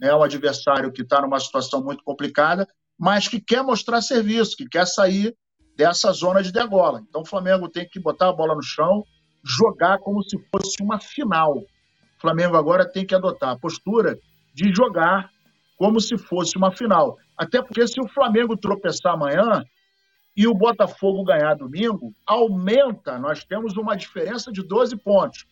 Speaker 3: é um adversário que está numa situação muito complicada, mas que quer mostrar serviço, que quer sair dessa zona de degola. Então, o Flamengo tem que botar a bola no chão, jogar como se fosse uma final. O Flamengo agora tem que adotar a postura de jogar como se fosse uma final. Até porque se o Flamengo tropeçar amanhã e o Botafogo ganhar domingo, aumenta, nós temos uma diferença de 12 pontos.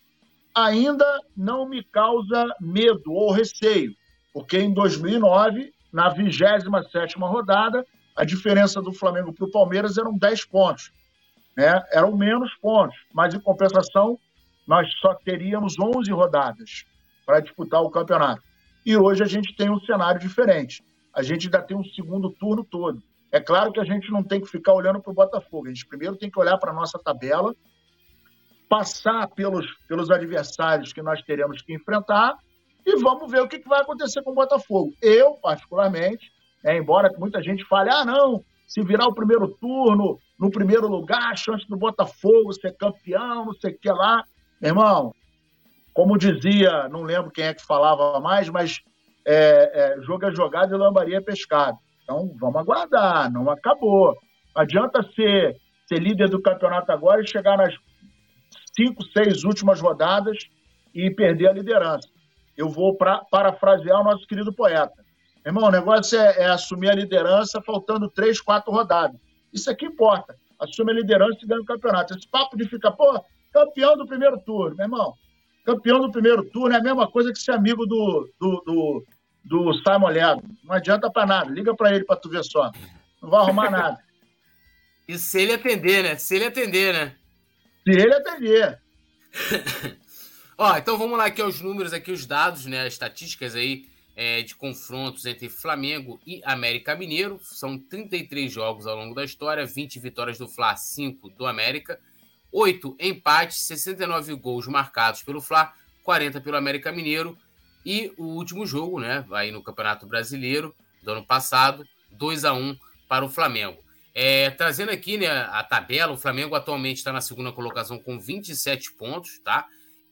Speaker 3: Ainda não me causa medo ou receio, porque em 2009, na 27ª rodada, a diferença do Flamengo para o Palmeiras eram 10 pontos. Né? Eram menos pontos, mas em compensação, nós só teríamos 11 rodadas para disputar o campeonato. E hoje a gente tem um cenário diferente. A gente ainda tem um segundo turno todo. É claro que a gente não tem que ficar olhando para o Botafogo. A gente primeiro tem que olhar para a nossa tabela, passar pelos, pelos adversários que nós teremos que enfrentar e vamos ver o que, vai acontecer com o Botafogo. Eu, particularmente, é, embora muita gente fale, ah, não, se virar o primeiro turno, no primeiro lugar, chance do Botafogo ser campeão, não sei o que lá. Irmão, como dizia, não lembro quem é que falava mais, mas é, é, jogo é jogado e lambaria é pescado. Então, vamos aguardar, não acabou. Não adianta ser, ser líder do campeonato agora e chegar nas cinco, seis últimas rodadas e perder a liderança. Eu vou pra, parafrasear o nosso querido poeta. Irmão, o negócio é, é, assumir a liderança faltando três, quatro rodadas. Isso aqui importa. Assume a liderança e ganha o campeonato. Esse papo de ficar, pô, campeão do primeiro turno, meu irmão. Campeão do primeiro turno é a mesma coisa que ser amigo do, do, do, do Simon Ledo. Não adianta para nada. Liga para ele para tu ver só. Não vai arrumar nada.
Speaker 1: E se ele atender, né? Se ele atender, né?
Speaker 3: Se ele atender.
Speaker 1: Ó, então vamos lá aqui aos números, aqui os dados, né? As estatísticas aí é, de confrontos entre Flamengo e América Mineiro. São 33 jogos ao longo da história, 20 vitórias do Fla, 5 do América, 8 empates, 69 gols marcados pelo Fla, 40 pelo América Mineiro. E o último jogo, né, aí no Campeonato Brasileiro do ano passado, 2 a 1 para o Flamengo. É, trazendo aqui né, a tabela, o Flamengo atualmente está na segunda colocação com 27 pontos, tá?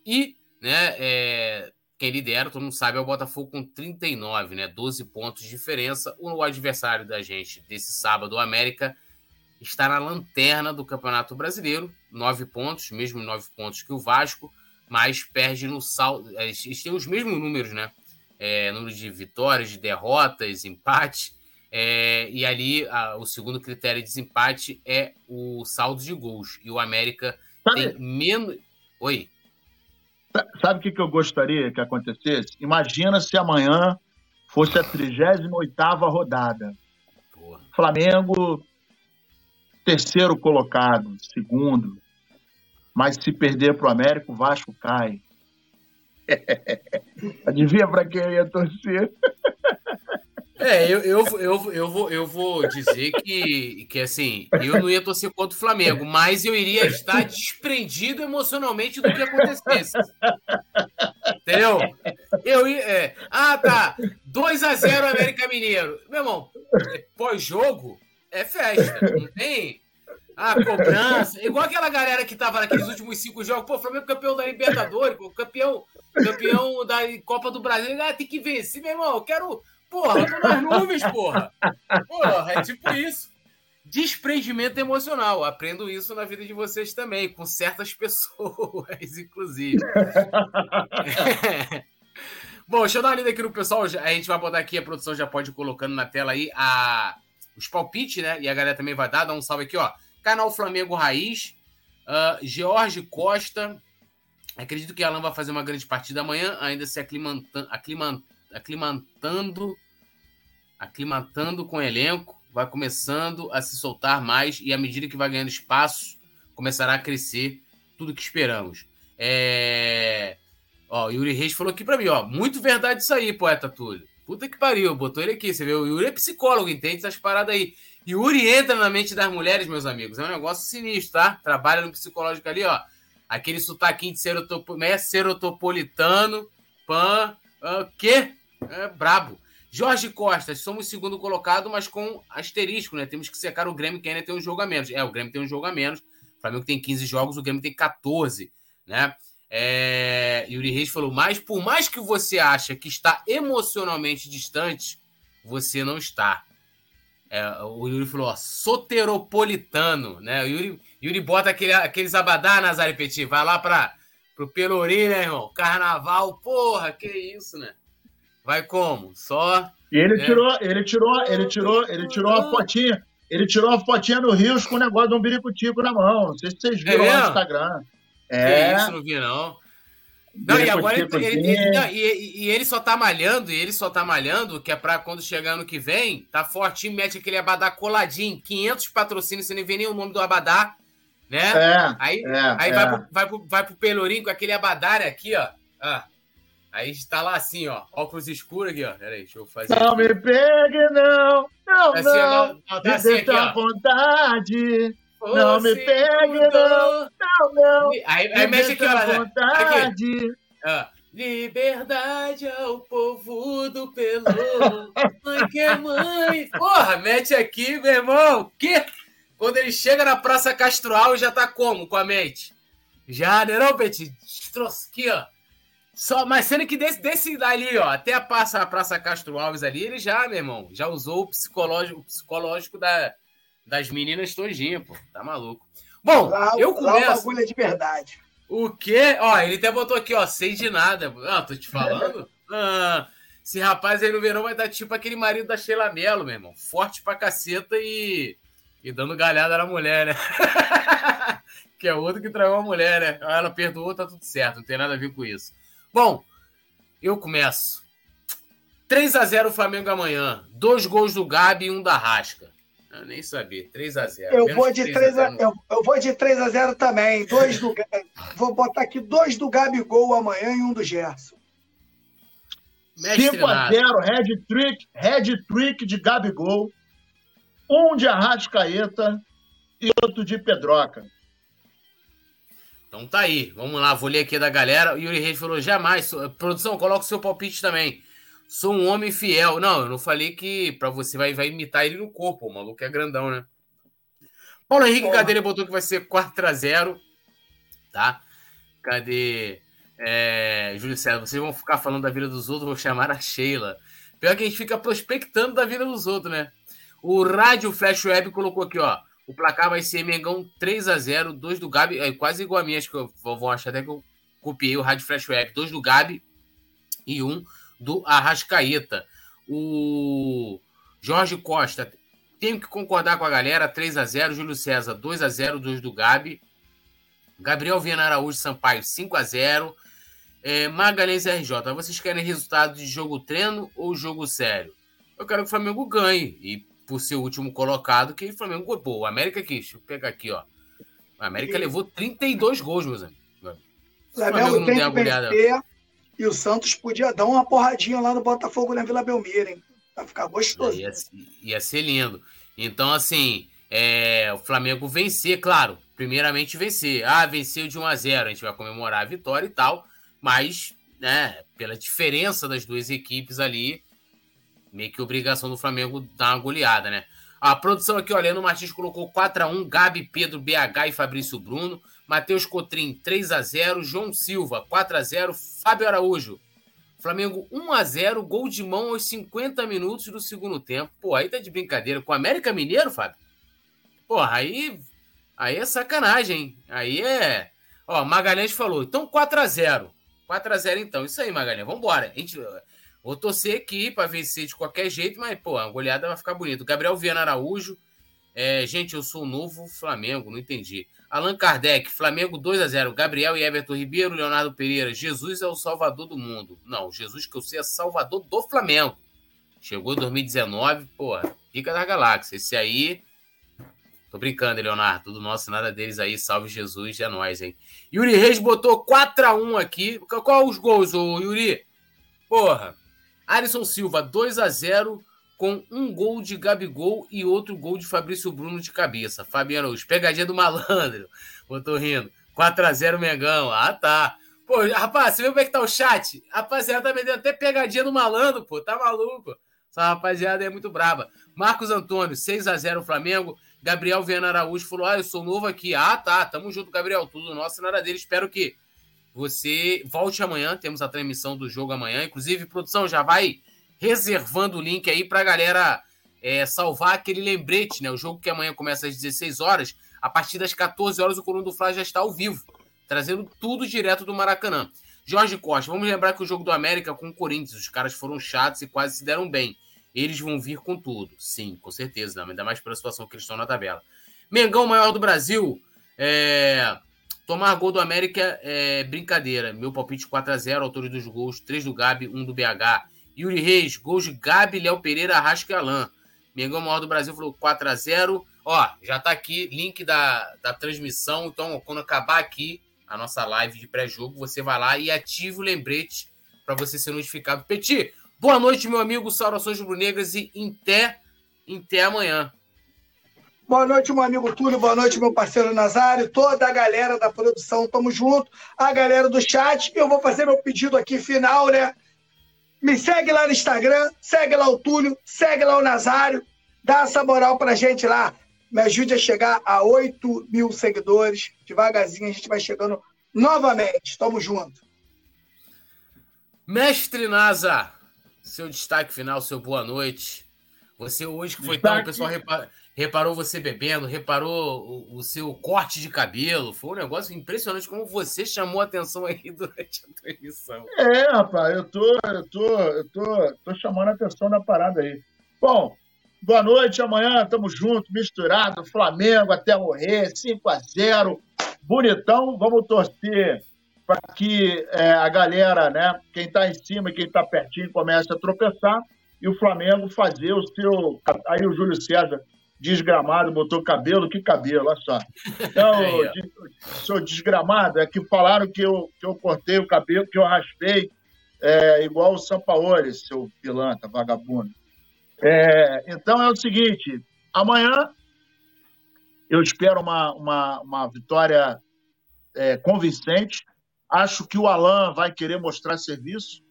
Speaker 1: E né, é, quem lidera, todo mundo sabe, é o Botafogo com 39, né? 12 pontos de diferença. O adversário da gente desse sábado, o América, está na lanterna do Campeonato Brasileiro, 9 pontos, mesmo 9 pontos que o Vasco, mas perde no saldo. Eles têm os mesmos números, né? É, número de vitórias, de derrotas, empate. É, e ali a, o segundo critério de desempate é o saldo de gols. E o América tem menos. Oi.
Speaker 3: Sabe o que, que eu gostaria que acontecesse? Imagina se amanhã fosse a 38 rodada. Porra. Flamengo, terceiro colocado, segundo. Mas se perder para o América, o Vasco cai. Adivinha para quem eu ia torcer?
Speaker 1: É, eu, eu, eu, eu, vou, eu vou dizer que, que, assim, eu não ia torcer contra o Flamengo, mas eu iria estar desprendido emocionalmente do que acontecesse. Entendeu? Eu ia. É, ah, tá. 2x0 América Mineiro. Meu irmão, pós-jogo é festa. Não tem. Ah, cobrança. Igual aquela galera que tava naqueles últimos cinco jogos. Pô, Flamengo campeão da Libertadores, campeão, campeão da Copa do Brasil. Ah, tem que vencer, meu irmão. Eu quero Porra, tô nas nuvens, porra. Porra, é tipo isso. Desprendimento emocional. Aprendo isso na vida de vocês também, com certas pessoas, inclusive. Bom, deixa eu dar uma lida aqui no pessoal. A gente vai botar aqui, a produção já pode ir colocando na tela aí a... os palpites, né? E a galera também vai dar. Dá um salve aqui, ó. Canal Flamengo Raiz. Uh, George Costa. Acredito que Alan vai fazer uma grande partida amanhã, ainda se aclimatando aclimatando, aclimatando com o elenco, vai começando a se soltar mais e à medida que vai ganhando espaço, começará a crescer tudo que esperamos. É... Ó, Yuri Reis falou aqui para mim, ó, muito verdade isso aí, poeta Túlio. Puta que pariu, botou ele aqui, você vê, o Yuri é psicólogo, entende essas paradas aí. Yuri entra na mente das mulheres, meus amigos, é um negócio sinistro, tá? Trabalha no psicológico ali, ó. Aquele sotaquinho de serotop... Né, serotopolitano, pan, o quê? É brabo. Jorge Costa, somos segundo colocado, mas com asterisco, né? Temos que secar o Grêmio, que ainda tem um jogo a menos. É, o Grêmio tem um jogo a menos, O Flamengo tem 15 jogos, o Grêmio tem 14, né? É, Yuri Reis falou, mas por mais que você acha que está emocionalmente distante, você não está. É, o Yuri falou, ó, soteropolitano, né? O Yuri, Yuri bota aquele, aqueles abadá, Nazário Petit, vai lá para pro Pelourinho, né, irmão? Carnaval, porra, que isso, né? Vai como? Só.
Speaker 3: E ele né? tirou, ele tirou, ele tirou, ele tirou a fotinha. Ele tirou a fotinha no Rios com o negócio de um biricutico na mão. Não sei se vocês viram é no Instagram.
Speaker 1: É. Que isso, não vi, não. Não, e agora ele, ele, ele não, e, e, ele só tá malhando, e ele só tá malhando, que é pra quando chegar ano que vem, tá fortinho, mete aquele abadá coladinho, 500 patrocínios, você nem vê nem o nome do abadá, né? É, aí é, aí é. Vai, pro, vai, pro, vai pro Pelourinho com aquele abadá aqui, ó. Ah, aí está lá assim, ó, óculos escuros aqui, ó. Peraí, deixa eu fazer.
Speaker 3: Não aqui. me pegue, não, não, assim, não, não, não tá assim aqui, ó. vontade. Não me pegue, não, não, não.
Speaker 1: Aí, aí mexe aqui, ó. Aqui. Ah, liberdade ao povo do Pelô. Mãe que é mãe. Porra, mete aqui, meu irmão. Que? Quando ele chega na Praça Castro Alves, já tá como com a mente? Já, né, não, Petit? Aqui, ó. Só, mas sendo que desse, desse dali, ó, até a Praça, a Praça Castro Alves ali, ele já, meu irmão, já usou o psicológico, o psicológico da, das meninas todinha, pô. Tá maluco. Bom, lá, eu começo... Lá o
Speaker 2: bagulho é de verdade.
Speaker 1: O quê? Ó, ele até botou aqui, ó, sei de nada. Ah, tô te falando. Ah, esse rapaz aí no verão vai dar tipo aquele marido da Sheila Mello, meu irmão. Forte pra caceta e, e dando galhada na mulher, né? que é outro que traiu a mulher, né? Ela perdoou, tá tudo certo. Não tem nada a ver com isso. Bom, eu começo. 3 a 0 o Flamengo amanhã. Dois gols do Gabi e um da Rasca. Eu nem sabia. 3x0.
Speaker 2: Eu, vou de 3 a, eu, eu, vou de 3 a 0 também. Dois do, vou botar aqui dois do Gabigol amanhã e um do Gerson.
Speaker 3: 5x0, head trick, head trick de Gabigol. Um de Arrascaeta e outro de Pedroca.
Speaker 1: Então tá aí. Vamos lá, vou ler aqui da galera. O Yuri Reis falou: jamais. Produção, coloca o seu palpite também. Sou um homem fiel. Não, eu não falei que para você vai, vai imitar ele no corpo. O maluco é grandão, né? Paulo Henrique Porra. Cadeira botou que vai ser 4x0. Tá? Cadê? É, Júlio César, vocês vão ficar falando da vida dos outros, vou chamar a Sheila. Pior que a gente fica prospectando da vida dos outros, né? O Rádio Flash Web colocou aqui, ó. O placar vai ser Mengão 3 a 0 2 do Gabi, é quase igual a minha, acho que eu vou achar até que eu copiei o Rádio Flash Web. 2 do Gabi e 1 um do Arrascaeta. O Jorge Costa, tenho que concordar com a galera, 3 a 0 Júlio César, 2 a 0 2 do Gabi. Gabriel Viana Araújo Sampaio, 5 a 0 é, Magalhães RJ, vocês querem resultado de jogo treino ou jogo sério? Eu quero que o Flamengo ganhe. E por ser o último colocado, que o Flamengo. Pô, o América aqui, deixa eu pegar aqui, ó. O América levou 32 gols, meus amigos.
Speaker 2: O Flamengo, tem que vencer e o Santos podia dar uma porradinha lá no Botafogo na Vila Belmiro, hein? Pra ficar gostoso.
Speaker 1: Ia, ia ser lindo. Então, assim, é, o Flamengo vencer, claro. Primeiramente vencer. Ah, venceu de 1 a 0 A gente vai comemorar a vitória e tal. Mas, né, pela diferença das duas equipes ali, meio que obrigação do Flamengo dar uma goleada, né? A produção aqui, olha, Leandro Martins colocou 4x1, Gabi, Pedro, BH e Fabrício Bruno. Matheus Cotrim, 3 x 0 João Silva, 4 x 0 Fábio Araújo. Flamengo 1 x 0 gol de mão aos 50 minutos do segundo tempo. Pô, aí tá de brincadeira. Com o América Mineiro, Fábio? Porra, aí, aí é sacanagem, hein? Aí é. Ó, Magalhães falou, então 4 x 0 4 x 0 então. Isso aí, Magalhães, vambora. A gente, vou torcer aqui pra vencer de qualquer jeito, mas, pô, a goleada vai ficar bonito. Gabriel Viana Araújo. É, gente, eu sou novo Flamengo, não entendi. Allan Kardec, Flamengo 2 a 0 Gabriel e Everton Ribeiro, Leonardo Pereira. Jesus é o salvador do mundo. Não, Jesus que eu sei é salvador do Flamengo. Chegou em 2019, porra, pica da galáxia. Esse aí. Tô brincando, Leonardo. Tudo nosso, nada deles aí. Salve Jesus, é nóis, hein? Yuri Reis botou 4x1 aqui. Qual os gols, ô Yuri? Porra. Alisson Silva, 2 a 0 com um gol de Gabigol e outro gol de Fabrício Bruno de cabeça. Fabiano Araújo, pegadinha do malandro. Botou rindo. 4x0 Mengão. Ah, tá. Pô, rapaz, você viu como é que tá o chat? Rapaziada, tá vendendo até pegadinha do malandro, pô. Tá maluco. Essa rapaziada é muito braba. Marcos Antônio, 6x0 Flamengo. Gabriel Viana Araújo falou: Ah, eu sou novo aqui. Ah, tá, tamo junto, Gabriel. Tudo nosso e nada dele. Espero que você volte amanhã. Temos a transmissão do jogo amanhã. Inclusive, produção, já vai reservando o link aí pra galera é, salvar aquele lembrete, né? O jogo que amanhã começa às 16 horas. A partir das 14 horas, o Coluna do Fla já está ao vivo, trazendo tudo direto do Maracanã. Jorge Costa, vamos lembrar que o jogo do América com o Corinthians, os caras foram chatos e quase se deram bem. Eles vão vir com tudo. Sim, com certeza, ainda mais pela situação que eles estão na tabela. Mengão maior do Brasil. É... Tomar gol do América é brincadeira. Meu palpite 4x0, autores dos gols, 3 do Gabi, 1 do BH. Yuri Reis, gols de Gabi, Léo Pereira, Arrasca e Alain. Mengão maior do Brasil falou 4x0. Ó, já tá aqui, link da, da transmissão. Então, quando acabar aqui a nossa live de pré-jogo, você vai lá e ativa o lembrete para você ser notificado. Petit, boa noite, meu amigo. Saudações rubro-negras e até, até amanhã.
Speaker 2: Boa noite, meu amigo Túlio. Boa noite, meu parceiro Nazário. Toda a galera da produção, tamo junto. A galera do chat. Eu vou fazer meu pedido aqui final, né? Me segue lá no Instagram, segue lá o Túlio, segue lá o Nazário. Dá essa moral pra gente lá. Me ajude a chegar a 8 mil seguidores. Devagarzinho a gente vai chegando novamente. Tamo junto.
Speaker 1: Mestre Nasa, seu destaque final, seu boa noite. Você hoje que foi destaque. tão, o pessoal reparou, reparou você bebendo, reparou o, o, seu corte de cabelo. Foi um negócio impressionante como você chamou a atenção aí durante a transmissão.
Speaker 3: É, rapaz, eu tô, eu tô, eu tô, tô chamando a atenção na parada aí. Bom, boa noite, amanhã estamos juntos, misturado, Flamengo até morrer, 5 a 0 bonitão, vamos torcer para que é, a galera, né, quem está em cima e quem está pertinho, comece a tropeçar e o Flamengo fazer o seu. Aí o Júlio César, desgramado, botou cabelo, que cabelo, olha só. Então, é, sou desgramado, é que falaram que eu, que eu cortei o cabelo, que eu raspei, é, igual o Sampaoli, seu pilantra, vagabundo. É, então é o seguinte: amanhã eu espero uma, uma, uma vitória é, convincente. Acho que o Alan vai querer mostrar serviço,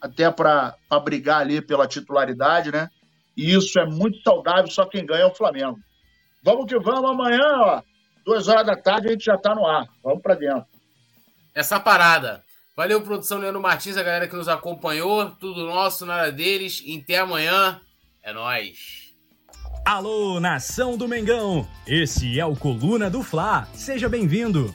Speaker 3: até para brigar ali pela titularidade, né? E isso é muito saudável, só quem ganha é o Flamengo. Vamos que vamos, amanhã, ó, duas horas da tarde, a gente já está no ar. Vamos para dentro.
Speaker 1: Essa parada. Valeu, produção Leandro Martins, a galera que nos acompanhou. Tudo nosso, nada deles. E até amanhã. É nóis.
Speaker 4: Alô, nação do Mengão! Esse é o Coluna do Fla. Seja bem-vindo